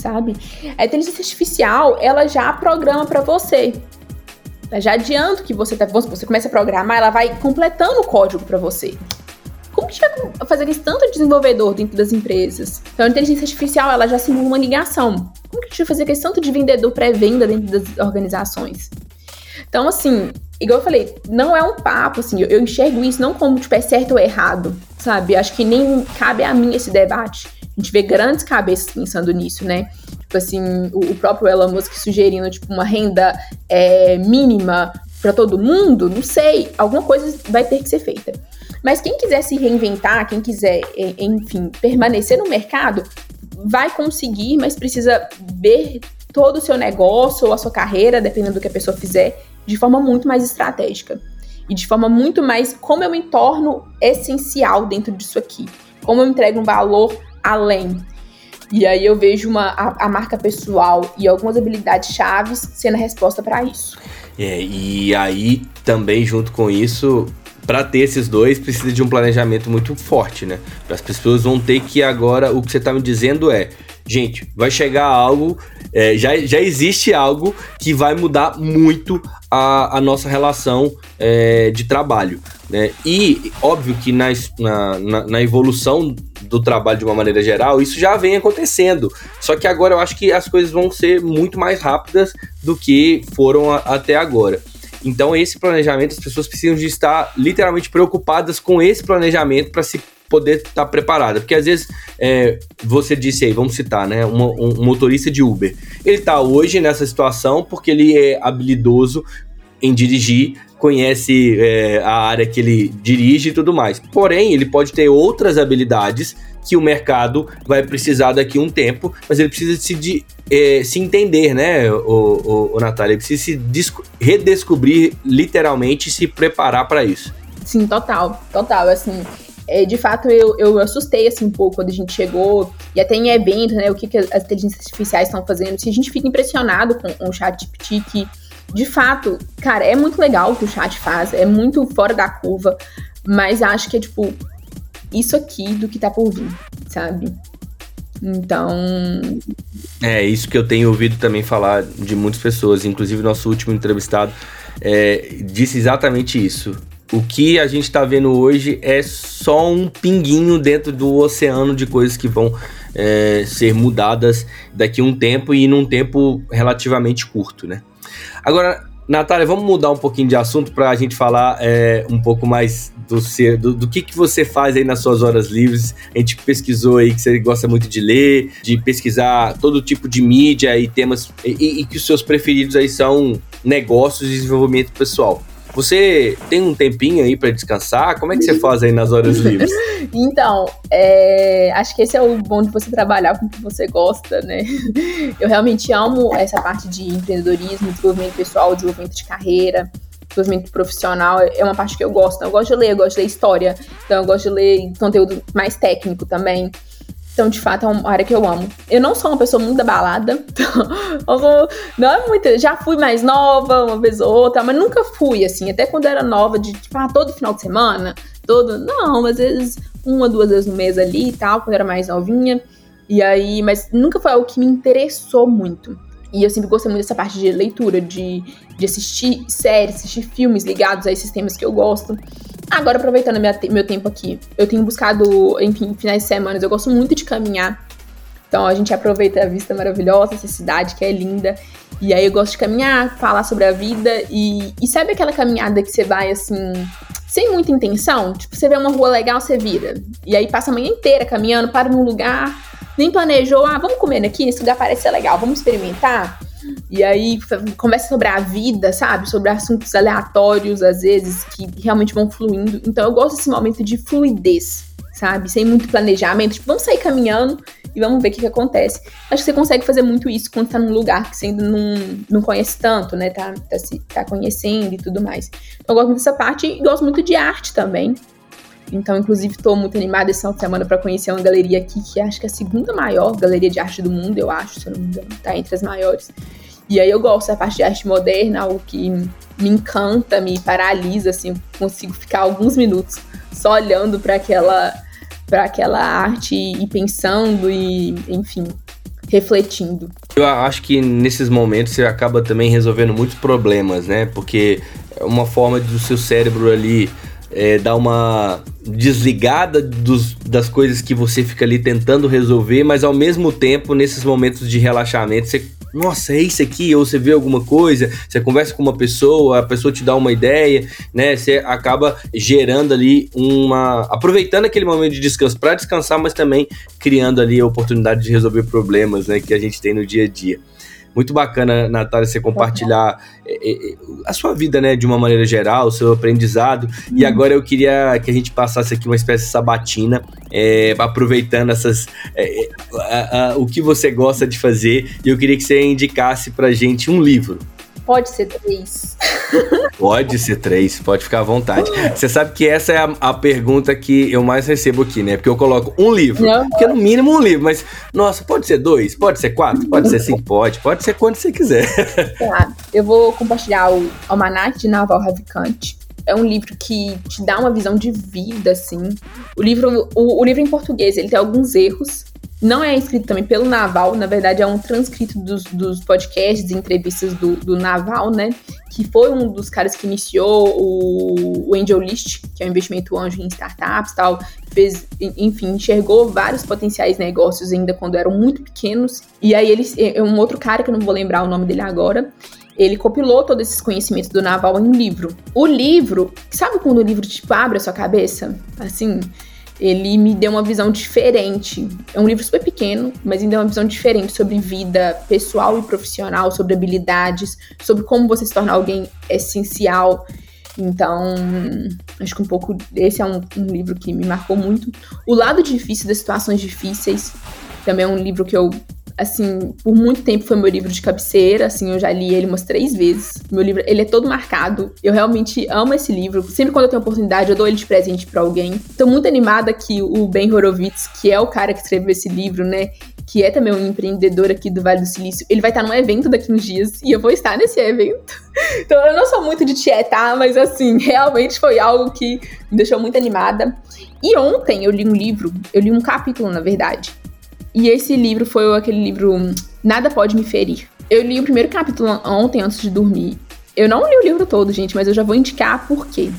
Speaker 3: sabe? A inteligência artificial, ela já programa para você. Ela já adianta que você tá, você começa a programar, ela vai completando o código para você. Como que a gente vai fazer isso tanto desenvolvedor dentro das empresas? Então, a inteligência artificial, ela já simula uma ligação. Como que a gente vai fazer tanto de vendedor pré-venda dentro das organizações? Então, assim, igual eu falei, não é um papo, assim, eu, eu enxergo isso não como, tipo, é certo ou errado, sabe? Acho que nem cabe a mim esse debate a gente vê grandes cabeças pensando nisso, né? Tipo assim, o, o próprio Elon Musk sugerindo, tipo, uma renda é, mínima para todo mundo, não sei, alguma coisa vai ter que ser feita. Mas quem quiser se reinventar, quem quiser, enfim, permanecer no mercado, vai conseguir, mas precisa ver todo o seu negócio ou a sua carreira, dependendo do que a pessoa fizer, de forma muito mais estratégica. E de forma muito mais como eu me torno essencial dentro disso aqui. Como eu entrego um valor além. E aí eu vejo uma, a, a marca pessoal e algumas habilidades chaves sendo a resposta para isso.
Speaker 2: É, e aí também junto com isso, para ter esses dois precisa de um planejamento muito forte, né? As pessoas vão ter que agora o que você está me dizendo é gente, vai chegar algo, é, já, já existe algo que vai mudar muito a, a nossa relação é, de trabalho. Né? E óbvio que na, na, na, evolução do trabalho de uma maneira geral, isso já vem acontecendo. Só que agora eu acho que as coisas vão ser muito mais rápidas do que foram a, até agora. Então, esse planejamento, as pessoas precisam de estar literalmente preocupadas com esse planejamento para se poder estar tá preparada. Porque às vezes, é, você disse aí, vamos citar, né? Um, um, motorista de Uber. Ele está hoje nessa situação porque ele é habilidoso em dirigir, conhece é, a área que ele dirige e tudo mais. Porém, ele pode ter outras habilidades que o mercado vai precisar daqui a um tempo, mas ele precisa se, de, é, se entender, né, o, o, o Natália? Ele precisa se redescobrir, literalmente, se preparar para isso.
Speaker 3: Sim, total, total. Assim, é, de fato, eu, eu assustei assim um pouco quando a gente chegou, e até em evento, né, o que, que as inteligências artificiais estão fazendo. Se a gente fica impressionado com, com o chat GPT, que, de fato, cara, é muito legal o que o chat faz, é muito fora da curva, mas acho que é, tipo, isso aqui do que tá por vir, sabe? Então.
Speaker 2: É, isso que eu tenho ouvido também falar de muitas pessoas, inclusive nosso último entrevistado é, disse exatamente isso o que a gente está vendo hoje é só um pinguinho dentro do oceano de coisas que vão é, ser mudadas daqui a um tempo e num tempo relativamente curto, né? Agora, Natália, vamos mudar um pouquinho de assunto para a gente falar é, um pouco mais do, ser, do, do, que, que você faz aí nas suas horas livres. A gente pesquisou aí que você gosta muito de ler, de pesquisar todo tipo de mídia e temas, e, e que os seus preferidos aí são negócios e desenvolvimento pessoal. Você tem um tempinho aí para descansar? Como é que você faz aí nas horas livres? *laughs*
Speaker 3: então, é, acho que esse é o bom de você trabalhar com o que você gosta, né? Eu realmente amo essa parte de empreendedorismo, desenvolvimento pessoal, desenvolvimento de carreira, desenvolvimento profissional. É uma parte que eu gosto. Eu gosto de ler, eu gosto de ler história, então eu gosto de ler conteúdo mais técnico também. Então, de fato, é uma área que eu amo. Eu não sou uma pessoa muito da balada. *laughs* Então, não é muito. Já fui mais nova, uma vez ou outra, mas nunca fui, assim. Até quando era nova, de tipo, ah, todo final de semana, todo. Não, às vezes uma, duas vezes no mês ali e tal, quando era mais novinha. E aí, mas nunca foi algo que me interessou muito. E eu sempre gostei muito dessa parte de leitura, de, de assistir séries, assistir filmes ligados a esses temas que eu gosto. Agora, aproveitando meu tempo aqui, eu tenho buscado, enfim, finais de semana, eu gosto muito de caminhar. Então a gente aproveita a vista maravilhosa, essa cidade que é linda. E aí eu gosto de caminhar, falar sobre a vida. E, e sabe aquela caminhada que você vai assim, sem muita intenção? Tipo, você vê uma rua legal, você vira. E aí passa a manhã inteira caminhando, para num lugar, nem planejou, ah, vamos comer aqui, nesse lugar parece ser legal, vamos experimentar. E aí conversa sobre a vida, sabe? Sobre assuntos aleatórios, às vezes, que realmente vão fluindo. Então eu gosto desse momento de fluidez, sabe? Sem muito planejamento. Tipo, vamos sair caminhando e vamos ver o que, que acontece. Acho que você consegue fazer muito isso quando tá num lugar que você ainda não, não conhece tanto, né? Tá, tá, se, tá conhecendo e tudo mais. Então, eu gosto muito dessa parte e gosto muito de arte também. Então, inclusive, estou muito animada esse de semana para conhecer uma galeria aqui, que acho que é a segunda maior galeria de arte do mundo, eu acho, se eu não me engano, tá entre as maiores. E aí eu gosto da parte de arte moderna, algo que me encanta, me paralisa, assim, consigo ficar alguns minutos só olhando para aquela para aquela arte e pensando e, enfim, refletindo.
Speaker 2: Eu acho que nesses momentos você acaba também resolvendo muitos problemas, né? Porque é uma forma do seu cérebro ali é, dar uma desligada dos, das coisas que você fica ali tentando resolver, mas ao mesmo tempo, nesses momentos de relaxamento, você nossa, é isso aqui, ou você vê alguma coisa, você conversa com uma pessoa, a pessoa te dá uma ideia, né? Você acaba gerando ali uma. aproveitando aquele momento de descanso para descansar, mas também criando ali a oportunidade de resolver problemas, né? Que a gente tem no dia a dia. Muito bacana, Natália, você compartilhar é, é, a sua vida, né, de uma maneira geral, o seu aprendizado. Uhum. E agora eu queria que a gente passasse aqui uma espécie de sabatina, é, aproveitando essas a, a, o que você gosta de fazer. E eu queria que você indicasse pra gente um livro.
Speaker 3: Pode ser três.
Speaker 2: Pode ser três, pode ficar à vontade. Você sabe que essa é a, a, pergunta que eu mais recebo aqui, né? Porque eu coloco um livro, Não. porque no mínimo um livro, mas, nossa, pode ser dois, pode ser quatro, pode ser cinco, pode, pode ser quando você quiser.
Speaker 3: Tá, eu vou compartilhar o Almanac de Naval Ravikant. É um livro que te dá uma visão de vida, assim. O livro, o, o livro em português, ele tem alguns erros, não é escrito também pelo Naval, na verdade é um transcrito dos, dos podcasts e entrevistas do, do, Naval, né? Que foi um dos caras que iniciou o, o Angel List, que é um investimento anjo em startups tal. Fez, enfim, enxergou vários potenciais negócios ainda quando eram muito pequenos. E aí ele, é um outro cara que eu não vou lembrar o nome dele agora, ele compilou todos esses conhecimentos do Naval em um livro. O livro, sabe quando o livro tipo abre a sua cabeça? Assim, ele me deu uma visão diferente. É um livro super pequeno, mas me deu uma visão diferente sobre vida pessoal e profissional, sobre habilidades, sobre como você se torna alguém essencial. Então, acho que um pouco esse é um, um livro que me marcou muito. O lado difícil das situações difíceis também é um livro que eu assim, por muito tempo foi meu livro de cabeceira, assim, eu já li ele umas três vezes. Meu livro, ele é todo marcado. Eu realmente amo esse livro. Sempre quando eu tenho oportunidade, eu dou ele de presente para alguém. Tô muito animada que o Ben Horowitz, que é o cara que escreveu esse livro, né, que é também um empreendedor aqui do Vale do Silício, ele vai estar num evento daqui uns dias e eu vou estar nesse evento. *laughs* Então eu não sou muito de tietar, mas assim, *laughs* realmente foi algo que me deixou muito animada. E ontem eu li um livro, eu li um capítulo, na verdade, e esse livro foi aquele livro Nada Pode Me Ferir. Eu li o primeiro capítulo ontem antes de dormir. Eu não li o livro todo, gente, mas eu já vou indicar por quê.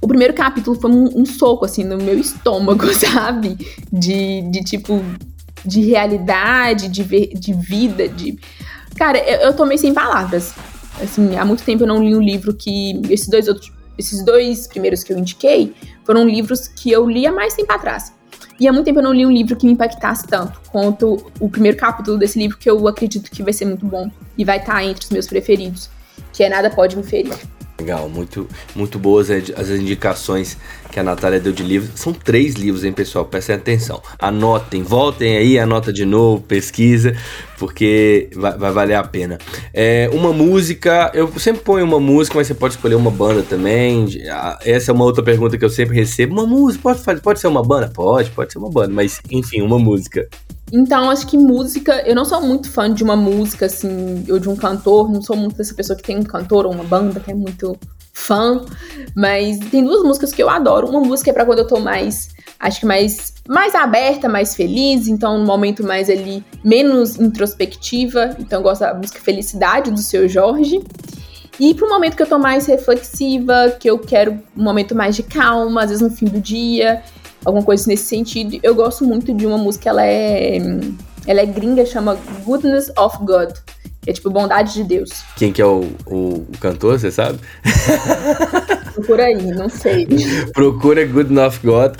Speaker 3: O primeiro capítulo foi um, um soco, assim, no meu estômago, *laughs* sabe? De, de tipo, de realidade, de, ver, de vida, de. Cara, eu, eu tomei sem palavras. Assim, há muito tempo eu não li um livro que. Esses dois outros. Esses dois primeiros que eu indiquei foram livros que eu li há mais tempo atrás. E há muito tempo eu não li um livro que me impactasse tanto quanto o primeiro capítulo desse livro, que eu acredito que vai ser muito bom e vai estar entre os meus preferidos, que é Nada Pode Me Ferir.
Speaker 2: Legal, muito, muito boas as indicações que a Natália deu de livros. São três livros, hein, pessoal? Prestem atenção. Anotem, voltem aí, anota de novo, pesquisa, porque vai, vai valer a pena. É, uma música, eu sempre ponho uma música, mas você pode escolher uma banda também. Essa é uma outra pergunta que eu sempre recebo. Uma música, pode, pode ser uma banda? Pode, pode ser uma banda, mas enfim, uma música.
Speaker 3: Então, acho que música, eu não sou muito fã de uma música, assim, ou de um cantor, não sou muito dessa pessoa que tem um cantor ou uma banda que é muito fã, mas tem duas músicas que eu adoro. Uma música é para quando eu tô mais, acho que mais mais aberta, mais feliz, então no momento mais ali menos introspectiva, então eu gosto da música Felicidade do seu Jorge. E para um momento que eu tô mais reflexiva, que eu quero um momento mais de calma, às vezes no fim do dia, alguma coisa nesse sentido. Eu gosto muito de uma música, ela é, ela é gringa, chama Goodness of God. É tipo bondade de Deus.
Speaker 2: Quem que é o, o, o cantor, você sabe? *laughs*
Speaker 3: Procura aí, não sei. *laughs*
Speaker 2: Procura Good Enough God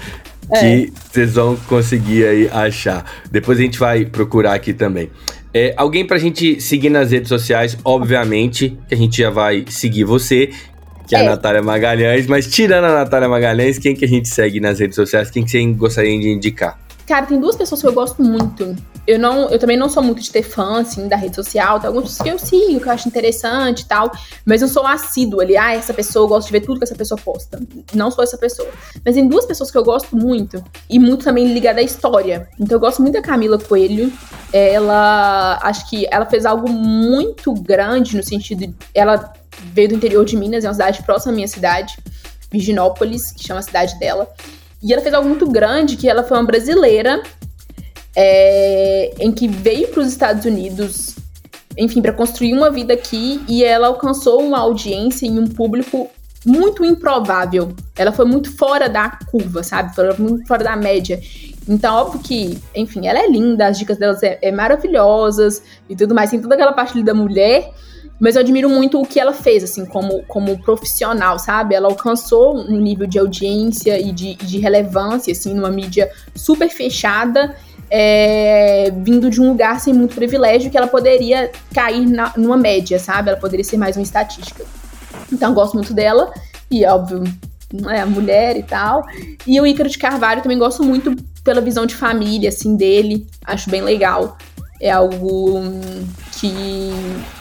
Speaker 2: que é. vocês vão conseguir aí achar. Depois a gente vai procurar aqui também. É, alguém pra gente seguir nas redes sociais, obviamente, que a gente já vai seguir você que é, é a Natália Magalhães, mas tirando a Natália Magalhães, quem que a gente segue nas redes sociais? Quem que você gostaria de indicar?
Speaker 3: Cara, tem duas pessoas que eu gosto muito. Eu não, eu também não sou muito de ter fã, assim, da rede social. Tem alguns que eu sigo, que eu acho interessante e tal. Mas eu sou assíduo ali. Ah, essa pessoa, eu gosto de ver tudo que essa pessoa posta. Não sou essa pessoa. Mas tem duas pessoas que eu gosto muito. E muito também ligada à história. Então eu gosto muito da Camila Coelho. Ela, acho que ela fez algo muito grande no sentido... De, ela veio do interior de Minas, é uma cidade próxima à minha cidade, Virginópolis, que chama a cidade dela. E ela fez algo muito grande, que ela foi uma brasileira é, em que veio para os Estados Unidos, enfim, para construir uma vida aqui e ela alcançou uma audiência e um público muito improvável. Ela foi muito fora da curva, sabe? Foi muito fora da média. Então, óbvio que, enfim, ela é linda, as dicas delas é, é maravilhosas e tudo mais. Tem toda aquela parte da mulher, mas eu admiro muito o que ela fez, assim, como, como profissional, sabe? Ela alcançou um nível de audiência e de, de relevância, assim, numa mídia super fechada, é, vindo de um lugar sem muito privilégio, que ela poderia cair na, numa média, sabe? Ela poderia ser mais uma estatística. Então, gosto muito dela, e óbvio, não é a mulher e tal. E o Ícaro de Carvalho também gosto muito pela visão de família, assim, dele. Acho bem legal. É algo que,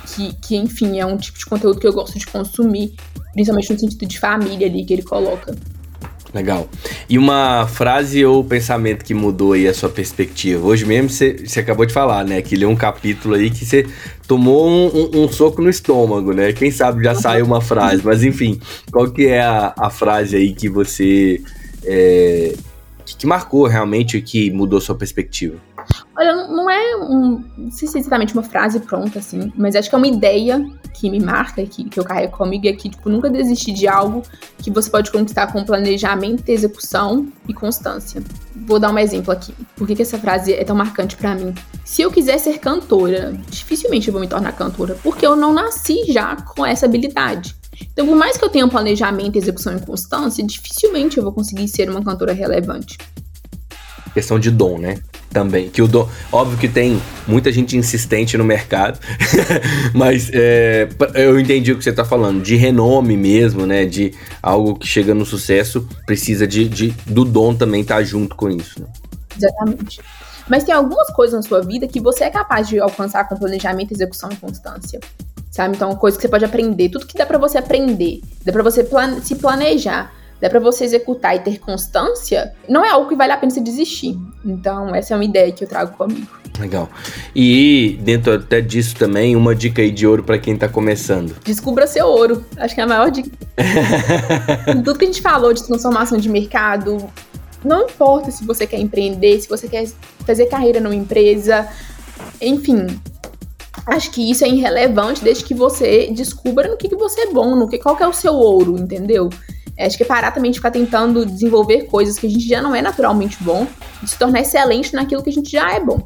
Speaker 3: que, que, enfim, é um tipo de conteúdo que eu gosto de consumir, principalmente no sentido de família ali que ele coloca.
Speaker 2: Legal. E uma frase ou pensamento que mudou aí a sua perspectiva? Hoje mesmo você, acabou de falar, né? Que leu um capítulo aí que você tomou um, um, um, soco no estômago, né? Quem sabe já saiu uma frase, mas enfim, qual que é a, a frase aí que você. É, que, que marcou realmente que mudou sua perspectiva?
Speaker 3: Olha, não é um, não sei se é exatamente uma frase pronta, assim, mas acho que é uma ideia que me marca, que, que eu carrego comigo, e é que, tipo, nunca desistir de algo que você pode conquistar com planejamento, execução e constância. Vou dar um exemplo aqui. Por que, que essa frase é tão marcante para mim? Se eu quiser ser cantora, dificilmente eu vou me tornar cantora, porque eu não nasci já com essa habilidade. Então, por mais que eu tenha um planejamento, execução e constância, dificilmente eu vou conseguir ser uma cantora relevante.
Speaker 2: Questão de dom, né? Também. Que o do... Óbvio que tem muita gente insistente no mercado, *laughs* mas é, eu entendi o que você está falando, de renome mesmo, né? De algo que chega no sucesso, precisa de, de do dom também estar tá junto com isso. Né?
Speaker 3: Exatamente. Mas tem algumas coisas na sua vida que você é capaz de alcançar com planejamento, execução e constância. Sabe? Então, coisa que você pode aprender, tudo que dá para você aprender, dá para você se planejar, dá para você executar e ter constância, não é algo que vale a pena se desistir. Então, essa é uma ideia que eu trago comigo.
Speaker 2: Legal. E dentro até disso também, uma dica aí de ouro para quem tá começando.
Speaker 3: Descubra seu ouro. Acho que é a maior dica. *laughs* Tudo que a gente falou de transformação de mercado, não importa se você quer empreender, se você quer fazer carreira numa empresa, enfim, acho que isso é irrelevante desde que você descubra no que, que você é bom, no que qual que é o seu ouro, entendeu? Acho que é parar também de ficar tentando desenvolver coisas que a gente já não é naturalmente bom e se tornar excelente naquilo que a gente já é bom.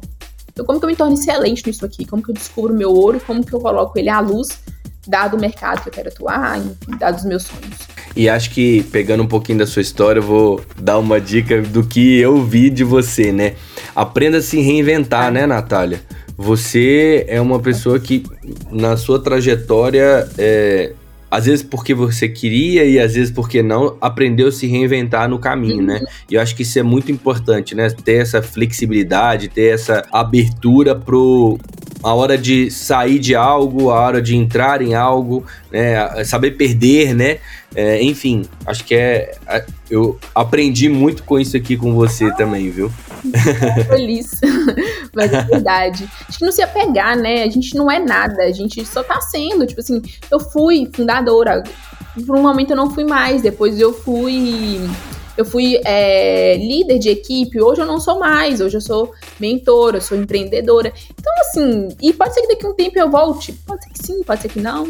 Speaker 3: Então, como que eu me torno excelente nisso aqui? Como que eu descubro meu ouro? Como que eu coloco ele à luz, dado o mercado que eu quero atuar, dado os meus sonhos?
Speaker 2: E acho que, pegando um pouquinho da sua história, eu vou dar uma dica do que eu vi de você, né? Aprenda a se reinventar, né, Natália? Você é uma pessoa que, na sua trajetória, é, às vezes porque você queria e às vezes porque não, aprendeu a se reinventar no caminho, né? E eu acho que isso é muito importante, né? Ter essa flexibilidade, ter essa abertura pro a hora de sair de algo, a hora de entrar em algo, né? Saber perder, né? É, enfim, acho que é. Eu aprendi muito com isso aqui com você também, viu?
Speaker 3: Feliz. *laughs* Mas é verdade. Acho que não se apegar, né? A gente não é nada, a gente só tá sendo. Tipo assim, eu fui fundadora. Por um momento eu não fui mais, depois eu fui. Eu fui é, líder de equipe, hoje eu não sou mais, hoje eu sou mentora, eu sou empreendedora. Então, assim, e pode ser que daqui a um tempo eu volte, pode ser que sim, pode ser que não.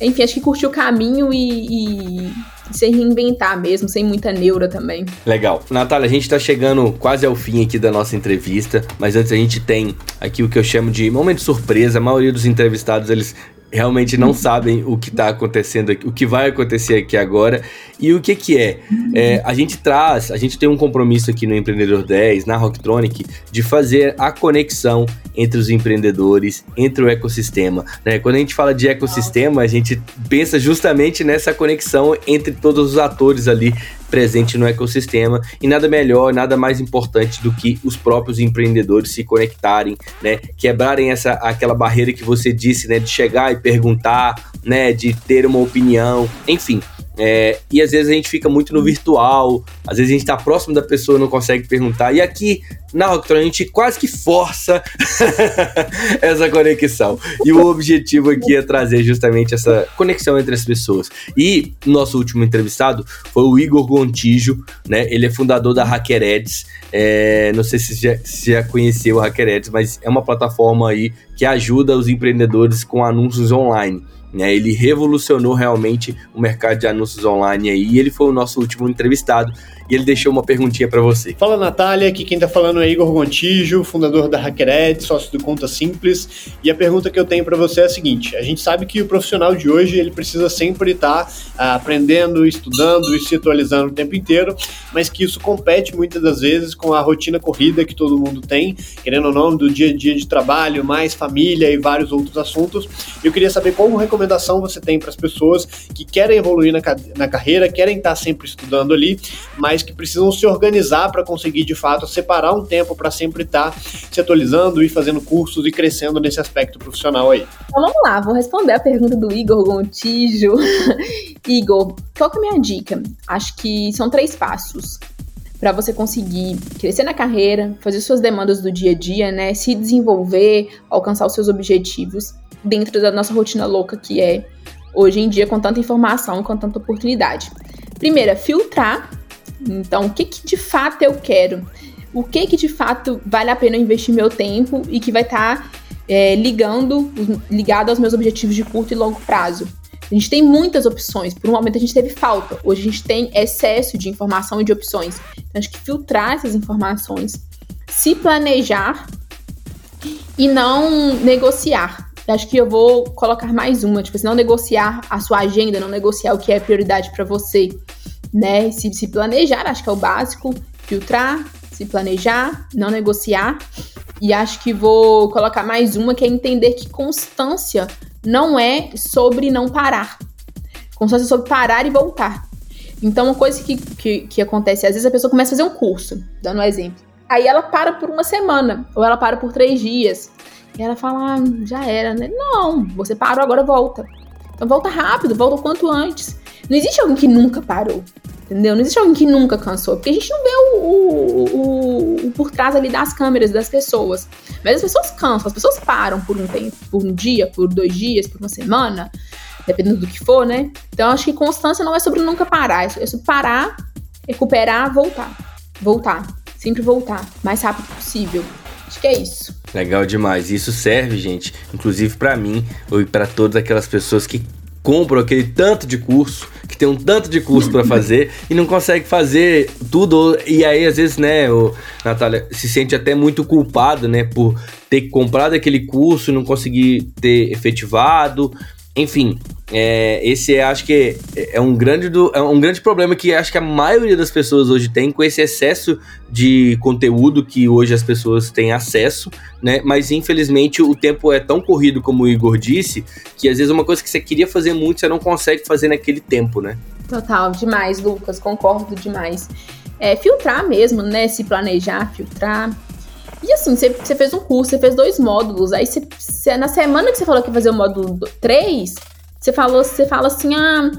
Speaker 3: Enfim, acho que curtir o caminho e, e sem reinventar mesmo, sem muita neura também.
Speaker 2: Legal. Natália, a gente tá chegando quase ao fim aqui da nossa entrevista, mas antes a gente tem aqui o que eu chamo de momento de surpresa. A maioria dos entrevistados, eles realmente não sabem o que está acontecendo aqui, o que vai acontecer aqui agora e o que que é. é. A gente traz, a gente tem um compromisso aqui no Empreendedor 10, na Rocktronic, de fazer a conexão entre os empreendedores, entre o ecossistema. Né? Quando a gente fala de ecossistema, a gente pensa justamente nessa conexão entre todos os atores ali presente no ecossistema. E nada melhor, nada mais importante do que os próprios empreendedores se conectarem, né, quebrarem essa aquela barreira que você disse, né, de chegar e perguntar, né, de ter uma opinião, enfim, é, e às vezes a gente fica muito no virtual, às vezes a gente está próximo da pessoa não consegue perguntar. E aqui na Rocktron a gente quase que força *laughs* essa conexão. E o objetivo aqui é trazer justamente essa conexão entre as pessoas. E nosso último entrevistado foi o Igor Gontijo, né? Ele é fundador da HackerEds. É, não sei se já, se já conheceu o HackerEds, mas é uma plataforma aí que ajuda os empreendedores com anúncios online. Né? Ele revolucionou realmente o mercado de anúncios online aí. E ele foi o nosso último entrevistado e ele deixou uma perguntinha para você.
Speaker 4: Fala Natália, aqui quem tá falando é Igor Gontijo, fundador da HackerEd, sócio do Conta Simples. E a pergunta que eu tenho para você é a seguinte: a gente sabe que o profissional de hoje ele precisa sempre estar tá, aprendendo, estudando e se atualizando o tempo inteiro, mas que isso compete muitas das vezes com a rotina corrida que todo mundo tem, querendo ou não, do dia a dia de trabalho, mais família e vários outros assuntos. Eu queria saber qual recomendação você tem para as pessoas que querem evoluir na, na carreira, querem estar tá sempre estudando ali, mas que precisam se organizar para conseguir de fato separar um tempo para sempre estar tá se atualizando e fazendo cursos e crescendo nesse aspecto profissional aí.
Speaker 3: Então vamos lá, vou responder a pergunta do Igor Gontijo. *laughs* Igor, qual que é a minha dica? Acho que são três passos para você conseguir crescer na carreira, fazer suas demandas do dia a dia, né, se desenvolver, alcançar os seus objetivos dentro da nossa rotina louca que é hoje em dia com tanta informação, com tanta oportunidade. Primeiro, é filtrar então, o que, que de fato eu quero? O que que de fato vale a pena investir meu tempo e que vai estar tá, é, ligando, ligado aos meus objetivos de curto e longo prazo? A gente tem muitas opções. Por um momento a gente teve falta. Hoje a gente tem excesso de informação e de opções. Então, acho que filtrar essas informações, se planejar e não negociar. Eu acho que eu vou colocar mais uma, tipo assim, não negociar a sua agenda, não negociar o que é prioridade para você né? Se, se planejar, acho que é o básico, filtrar, se planejar, não negociar. E acho que vou colocar mais uma que é entender que constância não é sobre não parar. Constância é sobre parar e voltar. Então, uma coisa que, que, que acontece, às vezes a pessoa começa a fazer um curso, dando um exemplo. Aí ela para por uma semana, ou ela para por três dias. E ela fala, ah, já era, né? Não, você parou, agora volta. Então volta rápido, volta o quanto antes. Não existe alguém que nunca parou. Entendeu? Não existe alguém que nunca cansou, porque a gente não vê o, o, o, o, por trás ali das câmeras das pessoas. Mas as pessoas cansam, as pessoas param por um tempo, por um dia, por dois dias, por uma semana, dependendo do que for, né? Então acho que constância não é sobre nunca parar, é sobre parar, recuperar, voltar. Voltar. Sempre voltar. Mais rápido possível. Acho que é isso.
Speaker 2: Legal demais. Isso serve, gente, inclusive para mim ou para todas aquelas pessoas que compram aquele tanto de curso, que tem um tanto de curso para fazer e não consegue fazer tudo. E aí, às vezes, né, o Natália se sente até muito culpado, né, por ter comprado aquele curso e não conseguir ter efetivado. Enfim, é, esse é, acho que é, um grande do, é um grande problema que acho que a maioria das pessoas hoje tem com esse excesso de conteúdo que hoje as pessoas têm acesso, né? Mas infelizmente o tempo é tão corrido como o Igor disse, que às vezes uma coisa que você queria fazer muito você não consegue fazer naquele tempo, né?
Speaker 3: Total, demais, Lucas, concordo demais. É filtrar mesmo, né? Se planejar, filtrar. E assim, você, fez um curso, você fez dois módulos, aí você, na semana que você falou que ia fazer o módulo 3, você falou, você fala assim, ah,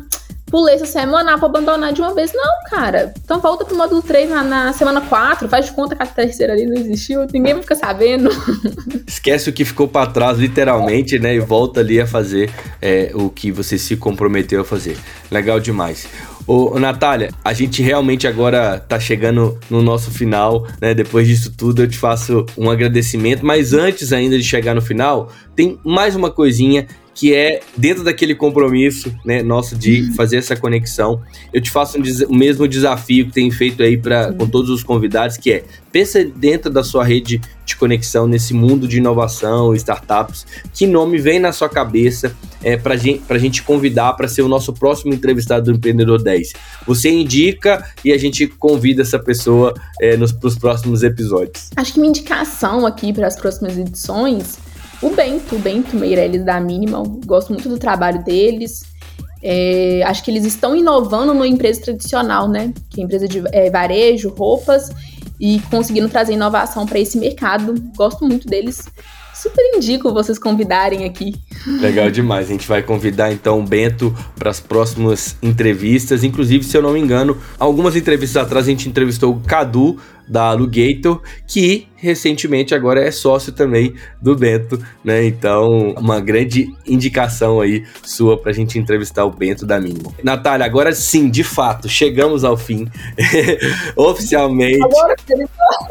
Speaker 3: pulei essa semana, ah, abandonar de uma vez. Não, cara. Então volta pro módulo 3 na, na semana 4, faz de conta que a terceira ali não existiu, ninguém vai ficar sabendo. *laughs*
Speaker 2: Esquece o que ficou para trás, literalmente, né? E volta ali a fazer é, o que você se comprometeu a fazer. Legal demais. Ô, Natália, a gente realmente agora tá chegando no nosso final, né? Depois disso tudo, eu te faço um agradecimento, mas antes ainda de chegar no final, tem mais uma coisinha que é dentro daquele compromisso, né, nosso de uhum. fazer essa conexão. Eu te faço um o mesmo desafio que tem feito aí para com todos os convidados, que é pensa dentro da sua rede de conexão nesse mundo de inovação, startups, que nome vem na sua cabeça é, para gente, a gente convidar para ser o nosso próximo entrevistado do Empreendedor 10. Você indica e a gente convida essa pessoa é, nos próximos episódios.
Speaker 3: Acho que minha indicação aqui para as próximas edições o Bento, o Bento Meirelles da Minimal, gosto muito do trabalho deles. É, acho que eles estão inovando numa empresa tradicional, né? Que é empresa de é, varejo, roupas, e conseguindo trazer inovação para esse mercado. Gosto muito deles. Super indico vocês convidarem aqui.
Speaker 2: Legal demais. A gente vai convidar então o Bento para as próximas entrevistas. Inclusive, se eu não me engano, algumas entrevistas atrás a gente entrevistou o Cadu da Alugator, que
Speaker 5: recentemente agora é sócio também do Bento, né? Então, uma grande indicação aí sua pra gente entrevistar o Bento da Mínimo. Natália, agora sim, de fato, chegamos ao fim. *laughs* Oficialmente. Agora,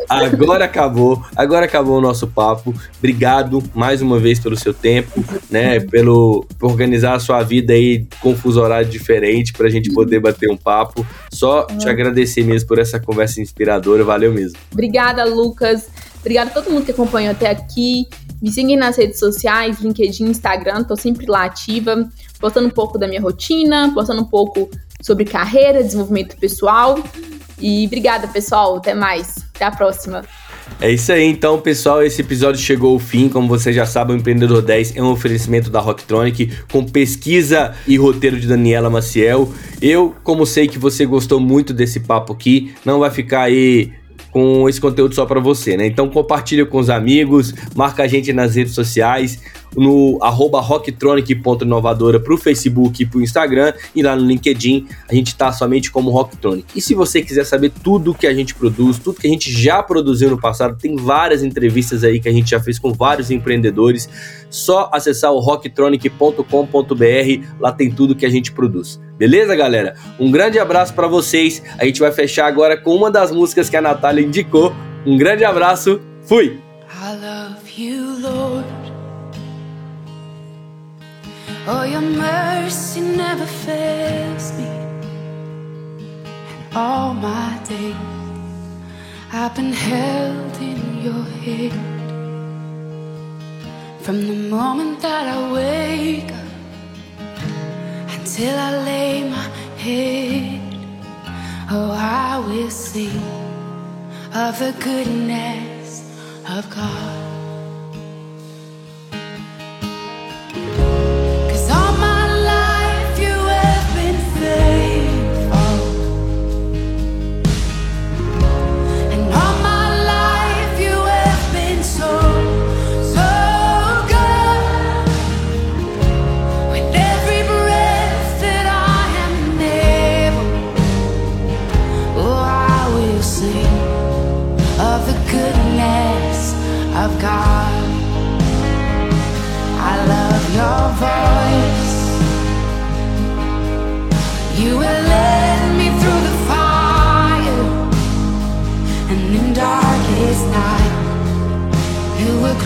Speaker 5: agora acabou. Agora acabou o nosso papo. Obrigado mais uma vez pelo seu tempo, né? Pelo por organizar a sua vida aí com fuso horário diferente pra gente poder bater um papo. Só te agradecer mesmo por essa conversa inspiradora. Valeu mesmo.
Speaker 3: Obrigada, Lucas. Obrigada a todo mundo que acompanhou até aqui. Me sigam nas redes sociais, LinkedIn, Instagram, tô sempre lá ativa, postando um pouco da minha rotina, postando um pouco sobre carreira, desenvolvimento pessoal. E obrigada, pessoal. Até mais. Até a próxima.
Speaker 5: É isso aí, então, pessoal. Esse episódio chegou ao fim. Como vocês já sabem, o Empreendedor 10 é um oferecimento da Rocktronic com pesquisa e roteiro de Daniela Maciel. Eu, como sei que você gostou muito desse papo aqui, não vai ficar aí com esse conteúdo só para você, né? Então compartilha com os amigos, marca a gente nas redes sociais, no arroba rocktronic.inovadora pro Facebook e pro Instagram e lá no LinkedIn a gente tá somente como Rocktronic. E se você quiser saber tudo que a gente produz, tudo que a gente já produziu no passado, tem várias entrevistas aí que a gente já fez com vários empreendedores, só acessar o rocktronic.com.br, lá tem tudo que a gente produz. Beleza, galera? Um grande abraço para vocês. A gente vai fechar agora com uma das músicas que a Natália indicou. Um grande abraço. Fui. I love you, Lord. Oh, your mercy never fails me. And all my days I've been held in your hand. From the moment that I wake up till I lay my head. Oh, I will sing of the goodness of God.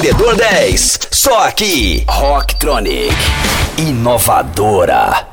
Speaker 1: Empreendedor 10, só aqui, Rocktronic, inovadora.